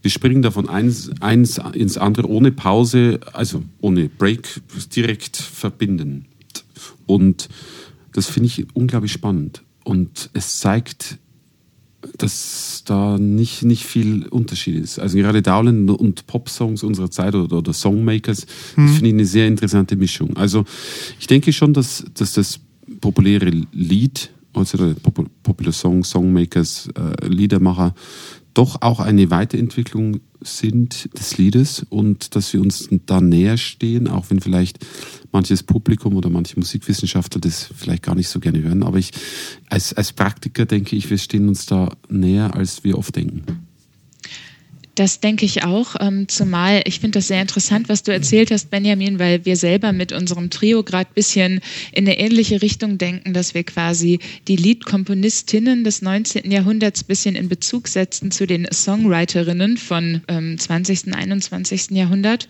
wir springen davon eins, eins ins andere ohne Pause, also ohne Break, direkt verbindend. Und das finde ich unglaublich spannend. Und es zeigt dass da nicht, nicht viel Unterschied ist. Also gerade Dowland und Pop-Songs unserer Zeit oder, oder Songmakers, hm. finde ich eine sehr interessante Mischung. Also ich denke schon, dass, dass das populäre Lied, also Popular Song, Songmakers, äh, Liedermacher, doch auch eine Weiterentwicklung sind des Liedes und dass wir uns da näher stehen, auch wenn vielleicht manches Publikum oder manche Musikwissenschaftler das vielleicht gar nicht so gerne hören. Aber ich als, als Praktiker denke ich, wir stehen uns da näher, als wir oft denken. Das denke ich auch. Ähm, zumal ich finde das sehr interessant, was du erzählt hast, Benjamin, weil wir selber mit unserem Trio gerade ein bisschen in eine ähnliche Richtung denken, dass wir quasi die Liedkomponistinnen des 19. Jahrhunderts ein bisschen in Bezug setzen zu den Songwriterinnen von ähm, 20. und 21. Jahrhundert.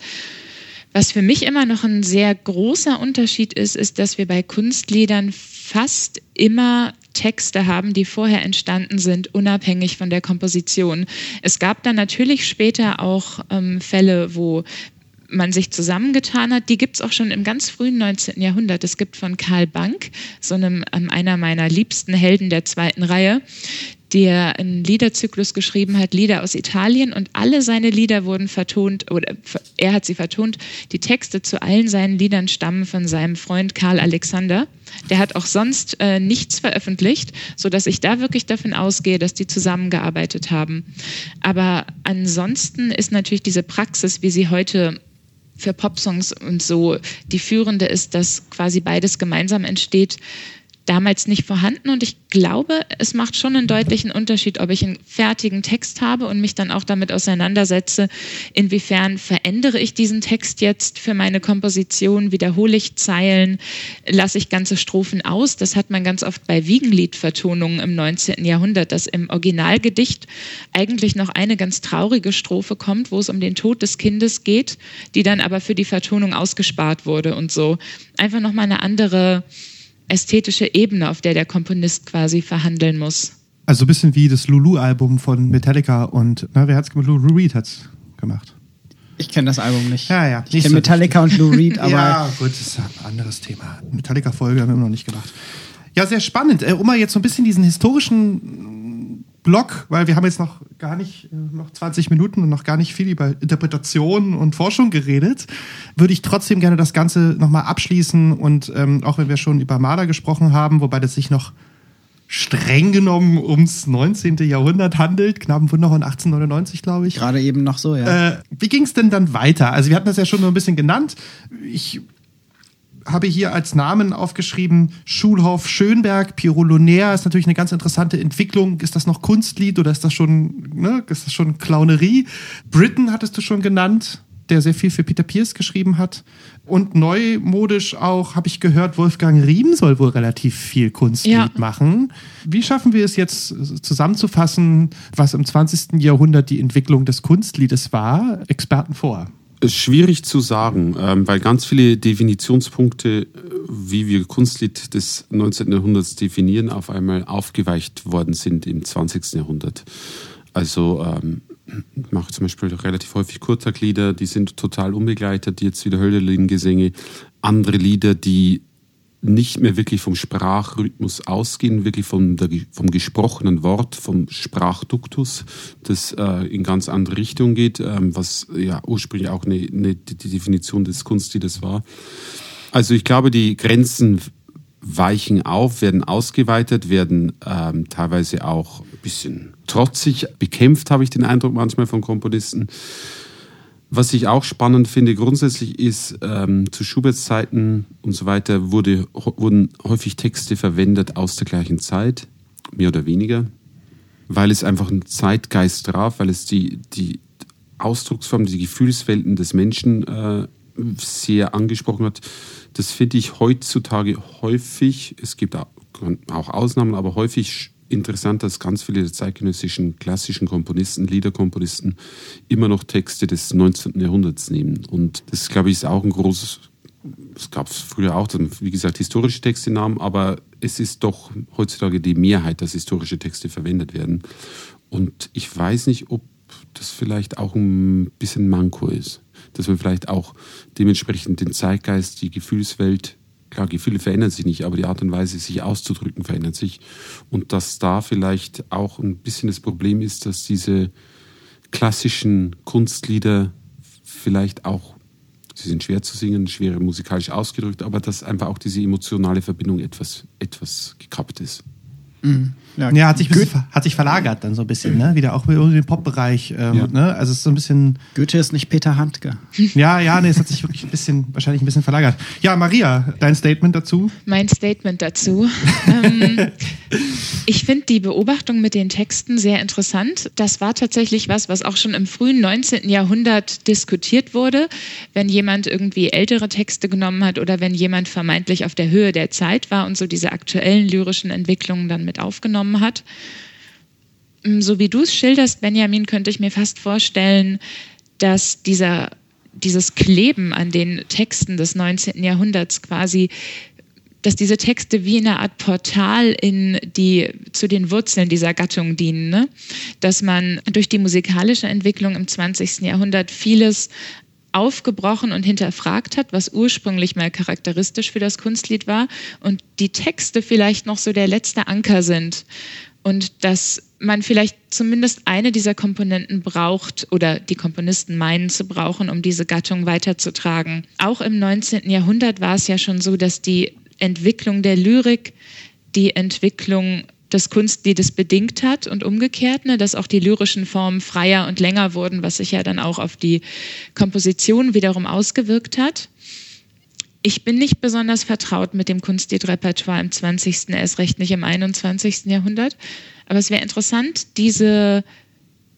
Was für mich immer noch ein sehr großer Unterschied ist, ist, dass wir bei Kunstliedern fast immer Texte haben, die vorher entstanden sind, unabhängig von der Komposition. Es gab dann natürlich später auch ähm, Fälle, wo man sich zusammengetan hat, die gibt es auch schon im ganz frühen 19. Jahrhundert. Es gibt von Karl Bank, so einem ähm, einer meiner liebsten Helden der zweiten Reihe, der einen Liederzyklus geschrieben hat, Lieder aus Italien und alle seine Lieder wurden vertont oder er hat sie vertont. Die Texte zu allen seinen Liedern stammen von seinem Freund Karl Alexander. Der hat auch sonst äh, nichts veröffentlicht, so dass ich da wirklich davon ausgehe, dass die zusammengearbeitet haben. Aber ansonsten ist natürlich diese Praxis, wie sie heute für Popsongs und so die führende ist, dass quasi beides gemeinsam entsteht, damals nicht vorhanden und ich glaube, es macht schon einen deutlichen Unterschied, ob ich einen fertigen Text habe und mich dann auch damit auseinandersetze, inwiefern verändere ich diesen Text jetzt für meine Komposition, wiederhole ich Zeilen, lasse ich ganze Strophen aus. Das hat man ganz oft bei Wiegenliedvertonungen im 19. Jahrhundert, dass im Originalgedicht eigentlich noch eine ganz traurige Strophe kommt, wo es um den Tod des Kindes geht, die dann aber für die Vertonung ausgespart wurde und so. Einfach nochmal eine andere ästhetische Ebene, auf der der Komponist quasi verhandeln muss. Also ein bisschen wie das Lulu-Album von Metallica und, na, wer hat's gemacht? Lou Reed hat's gemacht. Ich kenne das Album nicht. Ja, ja. Ich kenne Metallica und Lou Reed, aber. ja, gut, das ist ein anderes Thema. Metallica-Folge haben wir immer noch nicht gemacht. Ja, sehr spannend. Äh, um mal jetzt so ein bisschen diesen historischen Block, weil wir haben jetzt noch gar nicht, äh, noch 20 Minuten und noch gar nicht viel über Interpretation und Forschung geredet, würde ich trotzdem gerne das Ganze nochmal abschließen und ähm, auch wenn wir schon über Maler gesprochen haben, wobei das sich noch streng genommen ums 19. Jahrhundert handelt, Knabenwunder von 1899, glaube ich. Gerade eben noch so, ja. Äh, wie ging es denn dann weiter? Also wir hatten das ja schon so ein bisschen genannt. Ich habe hier als Namen aufgeschrieben Schulhof Schönberg, Pirolonär ist natürlich eine ganz interessante Entwicklung. Ist das noch Kunstlied oder ist das schon, ne, ist das schon Clownerie? Britain hattest du schon genannt, der sehr viel für Peter Pierce geschrieben hat. Und neumodisch auch, habe ich gehört, Wolfgang Riem soll wohl relativ viel Kunstlied ja. machen. Wie schaffen wir es jetzt zusammenzufassen, was im 20. Jahrhundert die Entwicklung des Kunstliedes war? Experten vor. Schwierig zu sagen, ähm, weil ganz viele Definitionspunkte, äh, wie wir Kunstlied des 19. Jahrhunderts definieren, auf einmal aufgeweicht worden sind im 20. Jahrhundert. Also ähm, ich mache zum Beispiel relativ häufig Kurtaglieder, die sind total unbegleitet, jetzt wieder Hölderlin-Gesänge, andere Lieder, die nicht mehr wirklich vom Sprachrhythmus ausgehen, wirklich vom, der, vom gesprochenen Wort, vom Sprachduktus, das äh, in ganz andere Richtung geht, ähm, was ja ursprünglich auch eine, eine, die Definition des Kunstliedes war. Also ich glaube, die Grenzen weichen auf, werden ausgeweitet, werden ähm, teilweise auch ein bisschen trotzig bekämpft, habe ich den Eindruck manchmal von Komponisten. Was ich auch spannend finde, grundsätzlich ist, ähm, zu Schuberts Zeiten und so weiter wurde, wurden häufig Texte verwendet aus der gleichen Zeit, mehr oder weniger, weil es einfach einen Zeitgeist traf, weil es die, die Ausdrucksform, die Gefühlswelten des Menschen äh, sehr angesprochen hat. Das finde ich heutzutage häufig, es gibt auch Ausnahmen, aber häufig interessant, dass ganz viele der zeitgenössischen klassischen Komponisten, Liederkomponisten immer noch Texte des 19. Jahrhunderts nehmen. Und das, glaube ich, ist auch ein großes, es gab es früher auch, wie gesagt, historische Texte nahmen, aber es ist doch heutzutage die Mehrheit, dass historische Texte verwendet werden. Und ich weiß nicht, ob das vielleicht auch ein bisschen Manko ist. Dass man vielleicht auch dementsprechend den Zeitgeist, die Gefühlswelt klar, Gefühle verändern sich nicht, aber die Art und Weise, sich auszudrücken, verändert sich. Und dass da vielleicht auch ein bisschen das Problem ist, dass diese klassischen Kunstlieder vielleicht auch, sie sind schwer zu singen, schwer musikalisch ausgedrückt, aber dass einfach auch diese emotionale Verbindung etwas, etwas gekappt ist. Mhm. Ja, ja, hat, sich bisschen, hat sich verlagert dann so ein bisschen, ne? Wieder auch in den Pop-Bereich. Ähm, ja. ne? Also es ist so ein bisschen. Goethe ist nicht Peter Handke. Ja, ja, nee, es hat sich wirklich ein bisschen, wahrscheinlich ein bisschen verlagert. Ja, Maria, dein Statement dazu? Mein Statement dazu. ähm, ich finde die Beobachtung mit den Texten sehr interessant. Das war tatsächlich was, was auch schon im frühen 19. Jahrhundert diskutiert wurde. Wenn jemand irgendwie ältere Texte genommen hat oder wenn jemand vermeintlich auf der Höhe der Zeit war und so diese aktuellen lyrischen Entwicklungen dann mit aufgenommen wahrgenommen hat. Mm, so wie du es schilderst, Benjamin, könnte ich mir fast vorstellen, dass dieser, dieses Kleben an den Texten des 19. Jahrhunderts quasi dass diese Texte wie eine Art Portal in die, zu den Wurzeln dieser Gattung dienen. Ne? Dass man durch die musikalische Entwicklung im 20. Jahrhundert vieles aufgebrochen und hinterfragt hat, was ursprünglich mal charakteristisch für das Kunstlied war und die Texte vielleicht noch so der letzte Anker sind und dass man vielleicht zumindest eine dieser Komponenten braucht oder die Komponisten meinen zu brauchen, um diese Gattung weiterzutragen. Auch im 19. Jahrhundert war es ja schon so, dass die Entwicklung der Lyrik die Entwicklung des Kunstliedes bedingt hat und umgekehrt, ne, dass auch die lyrischen Formen freier und länger wurden, was sich ja dann auch auf die Komposition wiederum ausgewirkt hat. Ich bin nicht besonders vertraut mit dem Kunstliedrepertoire im 20., erst recht nicht im 21. Jahrhundert, aber es wäre interessant, diese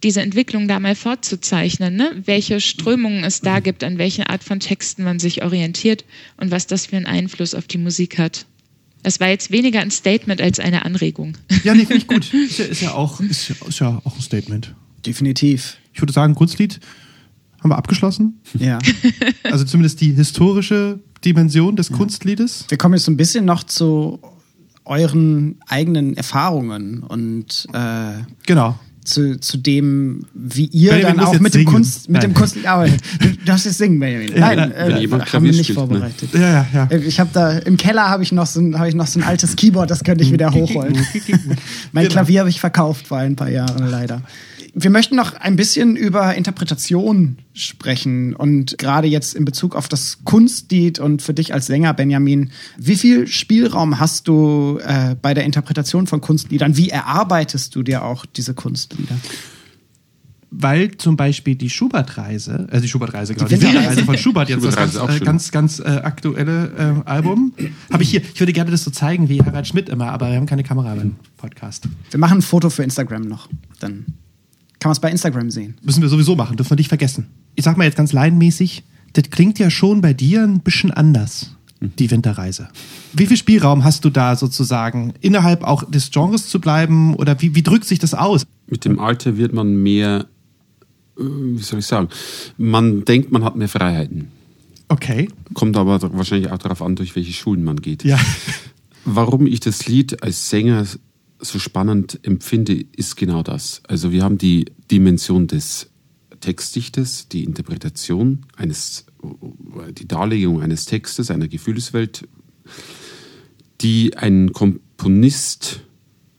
diese Entwicklung da mal fortzuzeichnen, ne? welche Strömungen es da gibt, an welche Art von Texten man sich orientiert und was das für einen Einfluss auf die Musik hat. Das war jetzt weniger ein Statement als eine Anregung. Ja, nee, finde ich gut. Ist ja, ist ja, auch, ist, ist ja auch ein Statement. Definitiv. Ich würde sagen, Kunstlied haben wir abgeschlossen. Ja. Also zumindest die historische Dimension des ja. Kunstliedes. Wir kommen jetzt so ein bisschen noch zu euren eigenen Erfahrungen und äh, genau zu, zu dem, wie ihr Benjamin dann auch mit dem Kunst, mit dem Kunst arbeitet. Du darfst jetzt singen, Benjamin. Nein, ja, äh, haben wir nicht spielt, ne? vorbereitet. Ne? Ja, ja, ja. Äh, ich habe da im Keller habe ich noch so ein, habe ich noch so ein altes Keyboard, das könnte ich wieder hochholen. mein genau. Klavier habe ich verkauft vor ein paar Jahren leider wir möchten noch ein bisschen über Interpretation sprechen und gerade jetzt in Bezug auf das Kunstlied und für dich als Sänger, Benjamin, wie viel Spielraum hast du äh, bei der Interpretation von Kunstliedern? Wie erarbeitest du dir auch diese Kunstlieder? weil zum Beispiel die Schubert-Reise, äh, die Schubert-Reise, genau, die Winterreise von Schubert, jetzt das ganz, äh, ganz, ganz, äh, aktuelle äh, Album, habe ich hier. Ich würde gerne das so zeigen wie Harald Schmidt immer, aber wir haben keine Kamera beim Podcast. Wir machen ein Foto für Instagram noch, dann kann man es bei Instagram sehen. Müssen wir sowieso machen, dürfen wir nicht vergessen. Ich sag mal jetzt ganz laienmäßig, das klingt ja schon bei dir ein bisschen anders, die Winterreise. Wie viel Spielraum hast du da sozusagen, innerhalb auch des Genres zu bleiben oder wie, wie drückt sich das aus? Mit dem Alter wird man mehr, äh, wie soll ich sagen, man denkt, man hat mehr Freiheiten. Okay. Kommt aber wahrscheinlich auch darauf an, durch welche Schulen man geht. Ja. Warum ich das Lied als Sänger so spannend empfinde, ist genau das. Also wir haben die Dimension des Textdichtes, die Interpretation eines, die Darlegung eines Textes, einer Gefühlswelt. die ein Komponist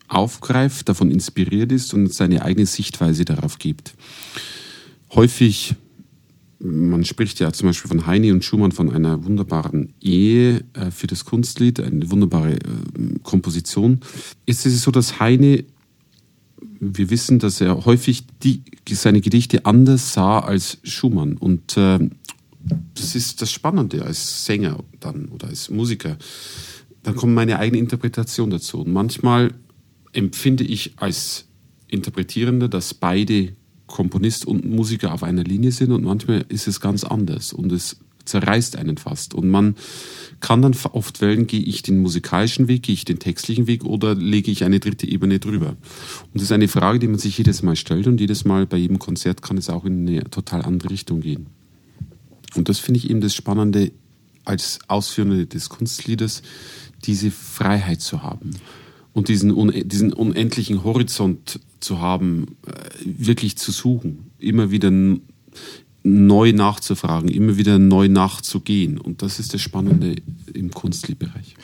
aufgreift, davon inspiriert ist und seine eigene Sichtweise darauf gibt. Häufig, man spricht ja zum Beispiel von Heine und Schumann von einer wunderbaren Ehe äh, für das Kunstlied, eine wunderbare äh, Komposition. Jetzt ist es so, dass Heine, wir wissen, dass er häufig die, seine Gedichte anders sah als Schumann. Und äh, das ist das Spannende als Sänger dann oder als Musiker. Dann kommt meine eigene Interpretation dazu. Und manchmal empfinde ich als Interpretierender, dass beide Komponist und Musiker auf einer Linie sind und manchmal ist es ganz anders und es zerreißt einen fast. Und man kann dann oft wählen, gehe ich den musikalischen Weg, gehe ich den textlichen Weg oder lege ich eine dritte Ebene drüber. Und das ist eine Frage, die man sich jedes Mal stellt und jedes Mal bei jedem Konzert kann es auch in eine total andere Richtung gehen. Und das finde ich eben das Spannende als Ausführende des Kunstliedes, diese Freiheit zu haben und diesen, diesen unendlichen Horizont zu haben, äh, wirklich zu suchen, immer wieder neu nachzufragen, immer wieder neu nachzugehen. Und das ist das Spannende im Kunstliedbereich.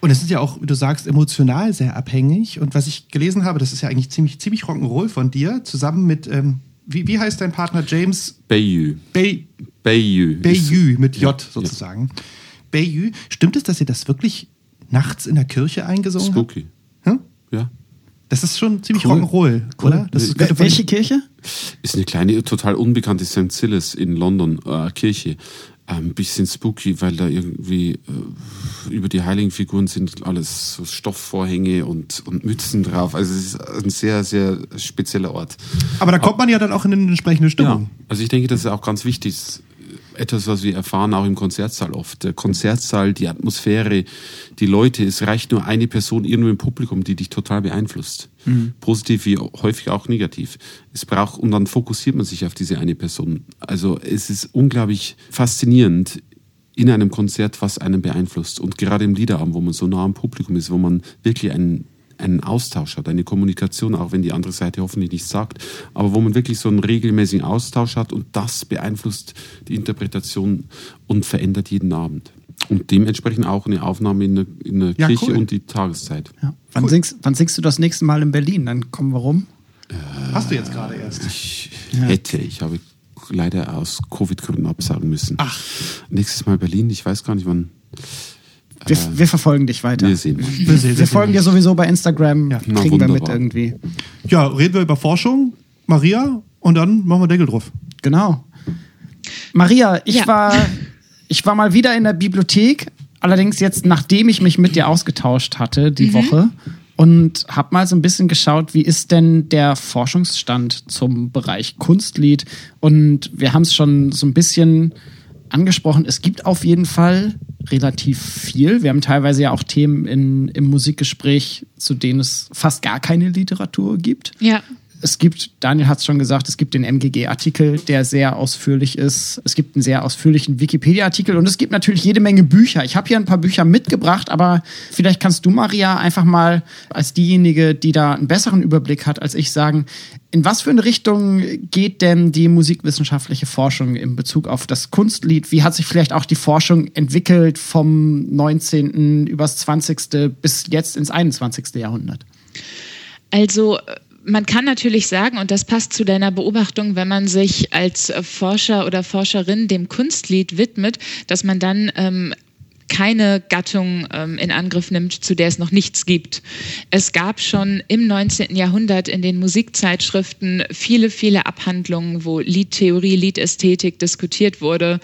Und es ist ja auch, wie du sagst, emotional sehr abhängig. Und was ich gelesen habe, das ist ja eigentlich ziemlich, ziemlich Rock'n'Roll von dir, zusammen mit, ähm, wie, wie heißt dein Partner James? Bayou. Bay Bayou. Bayou mit J ja, sozusagen. Ja. Bayou. Stimmt es, dass ihr das wirklich nachts in der Kirche eingesungen Spooky. habt? Hm? Ja. Das ist schon ziemlich cool. Rock'n'Roll, cool. oder? Das ist, Welche Kirche? Ist eine kleine, total unbekannte St. Silas in London, äh, Kirche. Ein bisschen spooky, weil da irgendwie äh, über die heiligen Figuren sind alles so Stoffvorhänge und, und Mützen drauf. Also es ist ein sehr, sehr spezieller Ort. Aber da kommt man ja dann auch in eine entsprechende Stimmung. Ja, also ich denke, das ist auch ganz wichtig etwas, was wir erfahren auch im Konzertsaal oft. Der Konzertsaal, die Atmosphäre, die Leute, es reicht nur eine Person irgendwo im Publikum, die dich total beeinflusst. Mhm. Positiv wie häufig auch negativ. Es braucht, und dann fokussiert man sich auf diese eine Person. Also es ist unglaublich faszinierend, in einem Konzert, was einen beeinflusst. Und gerade im Liederabend, wo man so nah am Publikum ist, wo man wirklich einen einen Austausch hat, eine Kommunikation, auch wenn die andere Seite hoffentlich nichts sagt, aber wo man wirklich so einen regelmäßigen Austausch hat und das beeinflusst die Interpretation und verändert jeden Abend. Und dementsprechend auch eine Aufnahme in der, in der ja, Kirche cool. und die Tageszeit. Ja. Wann, cool. singst, wann singst du das nächste Mal in Berlin? Dann kommen wir rum. Äh, Hast du jetzt gerade erst? Ich ja. hätte, ich habe leider aus Covid-Gründen absagen müssen. Ach. Nächstes Mal Berlin, ich weiß gar nicht wann. Wir, äh, wir, verfolgen dich weiter. Wir sehen. Wir, sehen, wir folgen dir sowieso bei Instagram. Ja. Na, kriegen wir mit irgendwie. Ja, reden wir über Forschung, Maria, und dann machen wir Deckel drauf. Genau. Maria, ich ja. war ich war mal wieder in der Bibliothek, allerdings jetzt nachdem ich mich mit dir ausgetauscht hatte die mhm. Woche und habe mal so ein bisschen geschaut, wie ist denn der Forschungsstand zum Bereich Kunstlied und wir haben es schon so ein bisschen angesprochen, es gibt auf jeden Fall relativ viel. Wir haben teilweise ja auch Themen in, im Musikgespräch, zu denen es fast gar keine Literatur gibt. Ja es gibt, Daniel hat es schon gesagt, es gibt den MGG-Artikel, der sehr ausführlich ist. Es gibt einen sehr ausführlichen Wikipedia-Artikel und es gibt natürlich jede Menge Bücher. Ich habe hier ein paar Bücher mitgebracht, aber vielleicht kannst du, Maria, einfach mal als diejenige, die da einen besseren Überblick hat als ich, sagen, in was für eine Richtung geht denn die musikwissenschaftliche Forschung in Bezug auf das Kunstlied? Wie hat sich vielleicht auch die Forschung entwickelt vom 19. übers 20. bis jetzt ins 21. Jahrhundert? Also man kann natürlich sagen, und das passt zu deiner Beobachtung, wenn man sich als Forscher oder Forscherin dem Kunstlied widmet, dass man dann ähm, keine Gattung ähm, in Angriff nimmt, zu der es noch nichts gibt. Es gab schon im 19. Jahrhundert in den Musikzeitschriften viele, viele Abhandlungen, wo Liedtheorie, Liedästhetik diskutiert wurde,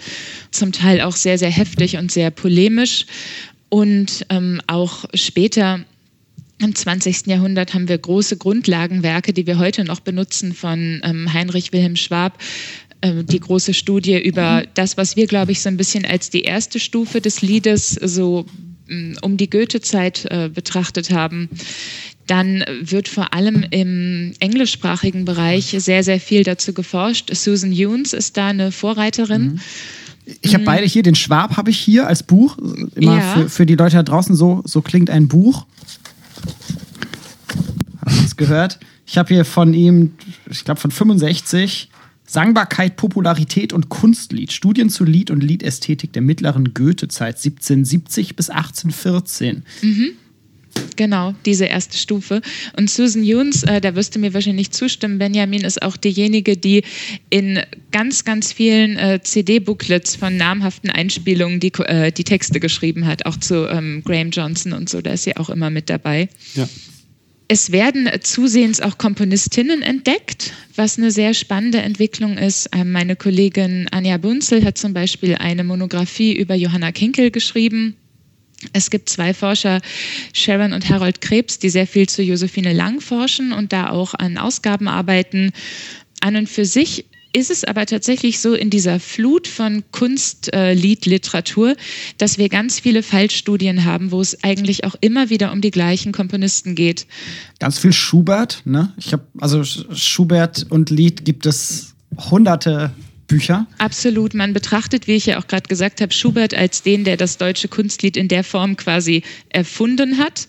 zum Teil auch sehr, sehr heftig und sehr polemisch. Und ähm, auch später im 20. Jahrhundert haben wir große Grundlagenwerke, die wir heute noch benutzen, von ähm, Heinrich Wilhelm Schwab, äh, die große Studie über mhm. das, was wir, glaube ich, so ein bisschen als die erste Stufe des Liedes so mm, um die Goethe-Zeit äh, betrachtet haben. Dann wird vor allem im englischsprachigen Bereich sehr, sehr viel dazu geforscht. Susan Hunes ist da eine Vorreiterin. Mhm. Ich habe mhm. beide hier. Den Schwab habe ich hier als Buch. Immer ja. für, für die Leute da draußen so, so klingt ein Buch. Gehört? Ich habe hier von ihm, ich glaube von 65, Sangbarkeit, Popularität und Kunstlied. Studien zu Lied und Liedästhetik der mittleren Goethezeit 1770 bis 1814. Mhm. Genau, diese erste Stufe. Und Susan Yunes, äh, da wirst du mir wahrscheinlich zustimmen, Benjamin ist auch diejenige, die in ganz, ganz vielen äh, CD-Booklets von namhaften Einspielungen die, äh, die Texte geschrieben hat, auch zu ähm, Graham Johnson und so, da ist sie auch immer mit dabei. Ja. Es werden zusehends auch Komponistinnen entdeckt, was eine sehr spannende Entwicklung ist. Ähm, meine Kollegin Anja Bunzel hat zum Beispiel eine Monographie über Johanna Kinkel geschrieben es gibt zwei Forscher, Sharon und Harold Krebs, die sehr viel zu Josephine Lang forschen und da auch an Ausgaben arbeiten. An und für sich ist es aber tatsächlich so in dieser Flut von Kunstliedliteratur, äh, dass wir ganz viele Fallstudien haben, wo es eigentlich auch immer wieder um die gleichen Komponisten geht. Ganz viel Schubert, ne? Ich habe also Schubert und Lied gibt es hunderte Bücher? Absolut. Man betrachtet, wie ich ja auch gerade gesagt habe, Schubert als den, der das deutsche Kunstlied in der Form quasi erfunden hat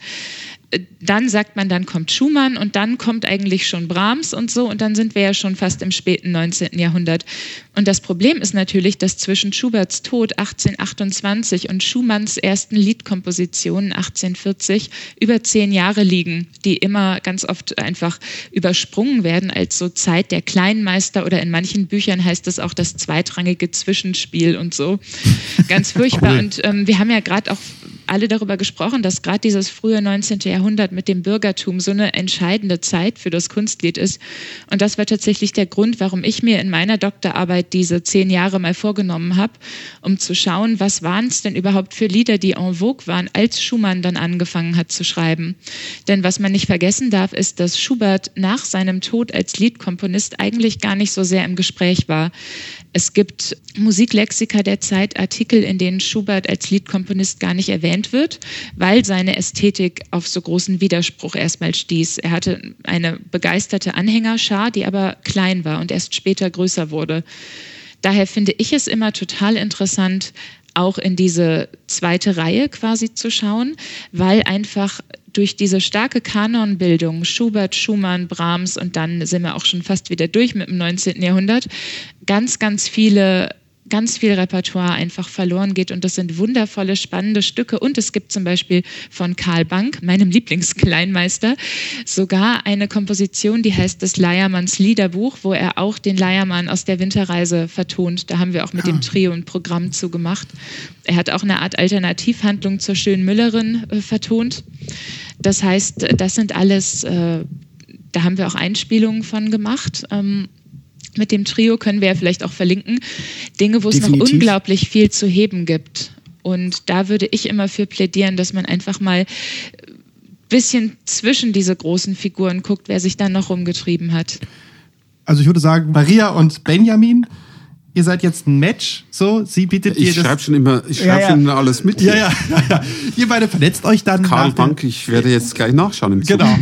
dann sagt man, dann kommt Schumann und dann kommt eigentlich schon Brahms und so und dann sind wir ja schon fast im späten 19. Jahrhundert. Und das Problem ist natürlich, dass zwischen Schuberts Tod 1828 und Schumanns ersten Liedkompositionen 1840 über zehn Jahre liegen, die immer ganz oft einfach übersprungen werden als so Zeit der Kleinmeister oder in manchen Büchern heißt es auch das zweitrangige Zwischenspiel und so. Ganz furchtbar. Cool. Und ähm, wir haben ja gerade auch alle darüber gesprochen, dass gerade dieses frühe 19. Jahrhundert mit dem Bürgertum so eine entscheidende Zeit für das Kunstlied ist. Und das war tatsächlich der Grund, warum ich mir in meiner Doktorarbeit diese zehn Jahre mal vorgenommen habe, um zu schauen, was waren es denn überhaupt für Lieder, die en vogue waren, als Schumann dann angefangen hat zu schreiben. Denn was man nicht vergessen darf, ist, dass Schubert nach seinem Tod als Liedkomponist eigentlich gar nicht so sehr im Gespräch war. Es gibt Musiklexika der Zeit Artikel, in denen Schubert als Liedkomponist gar nicht erwähnt wird, weil seine Ästhetik auf so großen Widerspruch erstmal stieß. Er hatte eine begeisterte Anhängerschar, die aber klein war und erst später größer wurde. Daher finde ich es immer total interessant, auch in diese zweite Reihe quasi zu schauen, weil einfach durch diese starke Kanonbildung, Schubert, Schumann, Brahms und dann sind wir auch schon fast wieder durch mit dem 19. Jahrhundert, ganz, ganz viele ganz viel Repertoire einfach verloren geht und das sind wundervolle, spannende Stücke und es gibt zum Beispiel von Karl Bank, meinem Lieblingskleinmeister, sogar eine Komposition, die heißt das Leiermanns Liederbuch, wo er auch den Leiermann aus der Winterreise vertont. Da haben wir auch mit ah. dem Trio ein Programm zugemacht. Er hat auch eine Art Alternativhandlung zur schönen Müllerin äh, vertont. Das heißt, das sind alles, äh, da haben wir auch Einspielungen von gemacht. Ähm, mit dem Trio können wir ja vielleicht auch verlinken. Dinge, wo es noch unglaublich viel zu heben gibt. Und da würde ich immer für plädieren, dass man einfach mal ein bisschen zwischen diese großen Figuren guckt, wer sich da noch rumgetrieben hat. Also ich würde sagen, Maria und Benjamin, ihr seid jetzt ein Match, so, sie bietet ich dir schreib Schon immer, ich schreibe ja, ja. schon immer alles mit. Ja, ja, ja, Ihr beide vernetzt euch dann. Karl Bank, ich werde jetzt gleich nachschauen im Zug. Genau.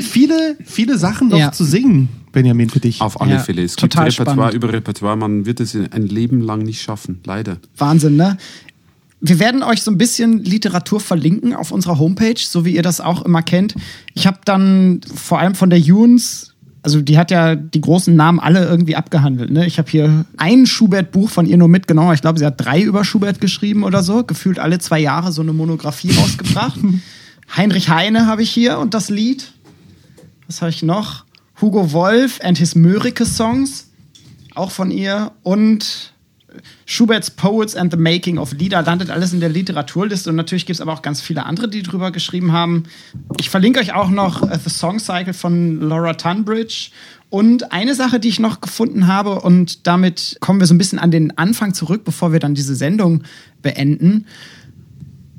viele, viele Sachen noch zu singen. Benjamin, für dich. Auf alle ja, Fälle. Es gibt Repertoire spannend. über Repertoire. Man wird es ein Leben lang nicht schaffen, leider. Wahnsinn, ne? Wir werden euch so ein bisschen Literatur verlinken auf unserer Homepage, so wie ihr das auch immer kennt. Ich habe dann vor allem von der Junes, also die hat ja die großen Namen alle irgendwie abgehandelt. Ne? Ich habe hier ein Schubert-Buch von ihr nur mitgenommen. Ich glaube, sie hat drei über Schubert geschrieben oder so. Gefühlt alle zwei Jahre so eine Monographie rausgebracht. Heinrich Heine habe ich hier und das Lied. Was habe ich noch? Hugo Wolf and His Mörike Songs, auch von ihr. Und Schuberts Poets and the Making of Lieder landet alles in der Literaturliste. Und natürlich gibt es aber auch ganz viele andere, die drüber geschrieben haben. Ich verlinke euch auch noch uh, The Song Cycle von Laura Tunbridge. Und eine Sache, die ich noch gefunden habe, und damit kommen wir so ein bisschen an den Anfang zurück, bevor wir dann diese Sendung beenden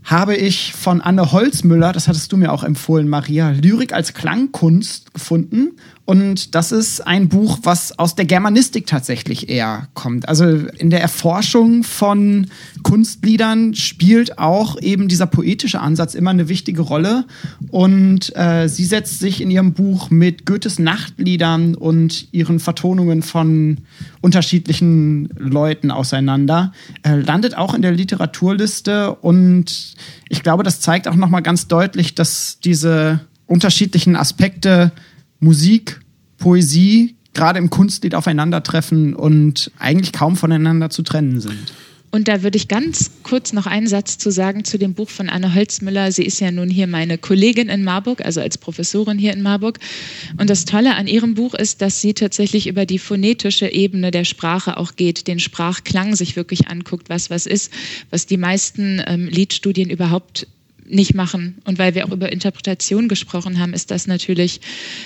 habe ich von Anne Holzmüller, das hattest du mir auch empfohlen, Maria, Lyrik als Klangkunst gefunden. Und das ist ein Buch, was aus der Germanistik tatsächlich eher kommt. Also in der Erforschung von Kunstliedern spielt auch eben dieser poetische Ansatz immer eine wichtige Rolle. Und äh, sie setzt sich in ihrem Buch mit Goethes Nachtliedern und ihren Vertonungen von unterschiedlichen Leuten auseinander, äh, landet auch in der Literaturliste. Und ich glaube, das zeigt auch nochmal ganz deutlich, dass diese unterschiedlichen Aspekte Musik, Poesie, gerade im Kunstlied aufeinandertreffen und eigentlich kaum voneinander zu trennen sind. Und da würde ich ganz kurz noch einen Satz zu sagen zu dem Buch von Anne Holzmüller. Sie ist ja nun hier meine Kollegin in Marburg, also als Professorin hier in Marburg. Und das Tolle an ihrem Buch ist, dass sie tatsächlich über die phonetische Ebene der Sprache auch geht, den Sprachklang sich wirklich anguckt, was was ist, was die meisten ähm, Liedstudien überhaupt nicht machen. Und weil wir auch über Interpretation gesprochen haben, ist das natürlich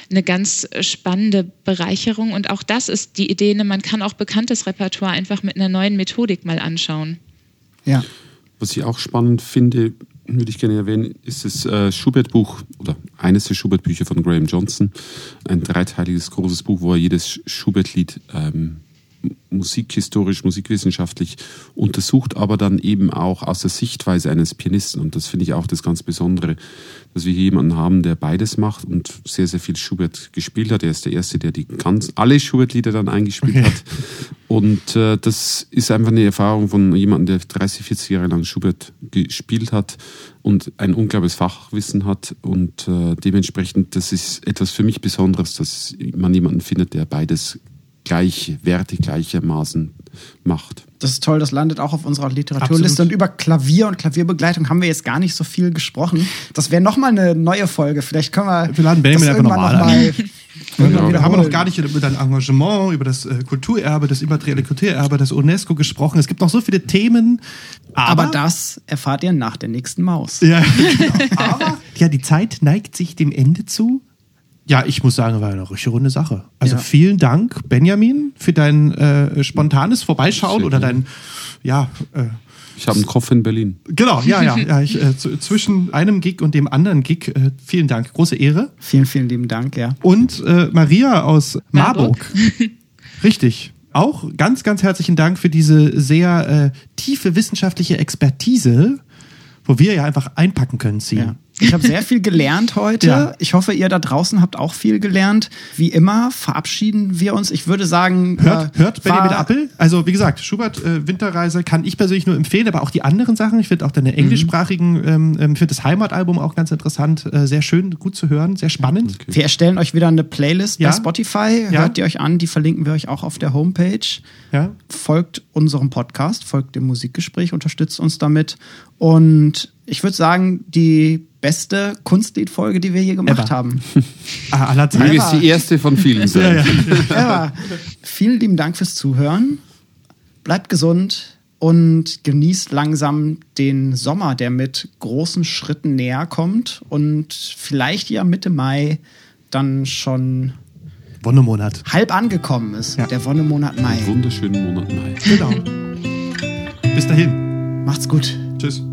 eine ganz spannende Bereicherung. Und auch das ist die Idee, ne, man kann auch bekanntes Repertoire einfach mit einer neuen Methodik mal anschauen. Ja. Was ich auch spannend finde, würde ich gerne erwähnen, ist das äh, Schubert-Buch oder eines der Schubert-Bücher von Graham Johnson. Ein dreiteiliges großes Buch, wo er jedes Schubert-Lied ähm, musikhistorisch, musikwissenschaftlich untersucht, aber dann eben auch aus der Sichtweise eines Pianisten. Und das finde ich auch das ganz Besondere, dass wir hier jemanden haben, der beides macht und sehr, sehr viel Schubert gespielt hat. Er ist der Erste, der die ganz, alle Schubert-Lieder dann eingespielt okay. hat. Und äh, das ist einfach eine Erfahrung von jemandem, der 30, 40 Jahre lang Schubert gespielt hat und ein unglaubliches Fachwissen hat. Und äh, dementsprechend, das ist etwas für mich Besonderes, dass man jemanden findet, der beides gleichwertig, gleichermaßen macht. Das ist toll, das landet auch auf unserer Literaturliste. Absolut. Und über Klavier und Klavierbegleitung haben wir jetzt gar nicht so viel gesprochen. Das wäre nochmal eine neue Folge. Vielleicht können wir. Wir laden Benjamin einfach nochmal noch an. Genau. Wir haben noch gar nicht über dein Engagement, über das äh, Kulturerbe, das immaterielle Kulturerbe, das UNESCO gesprochen. Es gibt noch so viele Themen. Aber, aber das erfahrt ihr nach der nächsten Maus. Ja, genau. aber ja, die Zeit neigt sich dem Ende zu. Ja, ich muss sagen, war eine richtig runde Sache. Also ja. vielen Dank, Benjamin, für dein äh, spontanes Vorbeischauen oder dein, ja. Äh, ich habe einen Kopf in Berlin. Genau, ja, ja. ja ich, äh, zwischen einem Gig und dem anderen Gig, äh, vielen Dank. Große Ehre. Vielen, vielen lieben Dank, ja. Und äh, Maria aus Marburg. Marburg. Richtig. Auch ganz, ganz herzlichen Dank für diese sehr äh, tiefe wissenschaftliche Expertise, wo wir ja einfach einpacken können, ziehen. Ja. Ich habe sehr viel gelernt heute. Ja. Ich hoffe, ihr da draußen habt auch viel gelernt. Wie immer verabschieden wir uns. Ich würde sagen, hört, äh, hört Benjamin Appel. Also wie gesagt, Schubert äh, Winterreise kann ich persönlich nur empfehlen, aber auch die anderen Sachen. Ich finde auch deine englischsprachigen, mhm. ähm, ähm finde das Heimatalbum auch ganz interessant, äh, sehr schön, gut zu hören, sehr spannend. Okay. Wir erstellen euch wieder eine Playlist ja. bei Spotify. Ja. Hört ihr euch an, die verlinken wir euch auch auf der Homepage. Ja. Folgt unserem Podcast, folgt dem Musikgespräch, unterstützt uns damit und ich würde sagen, die beste Kunstliedfolge, die wir hier gemacht Ever. haben. Ah, aller Zeiten. ist die erste von vielen sein. Ja, ja. Vielen lieben Dank fürs Zuhören. Bleibt gesund und genießt langsam den Sommer, der mit großen Schritten näher kommt und vielleicht ja Mitte Mai dann schon Wonnemonat. halb angekommen ist. Ja. Der Wonnemonat Mai. Einen wunderschönen Monat Mai. Genau. Bis dahin. Macht's gut. Tschüss.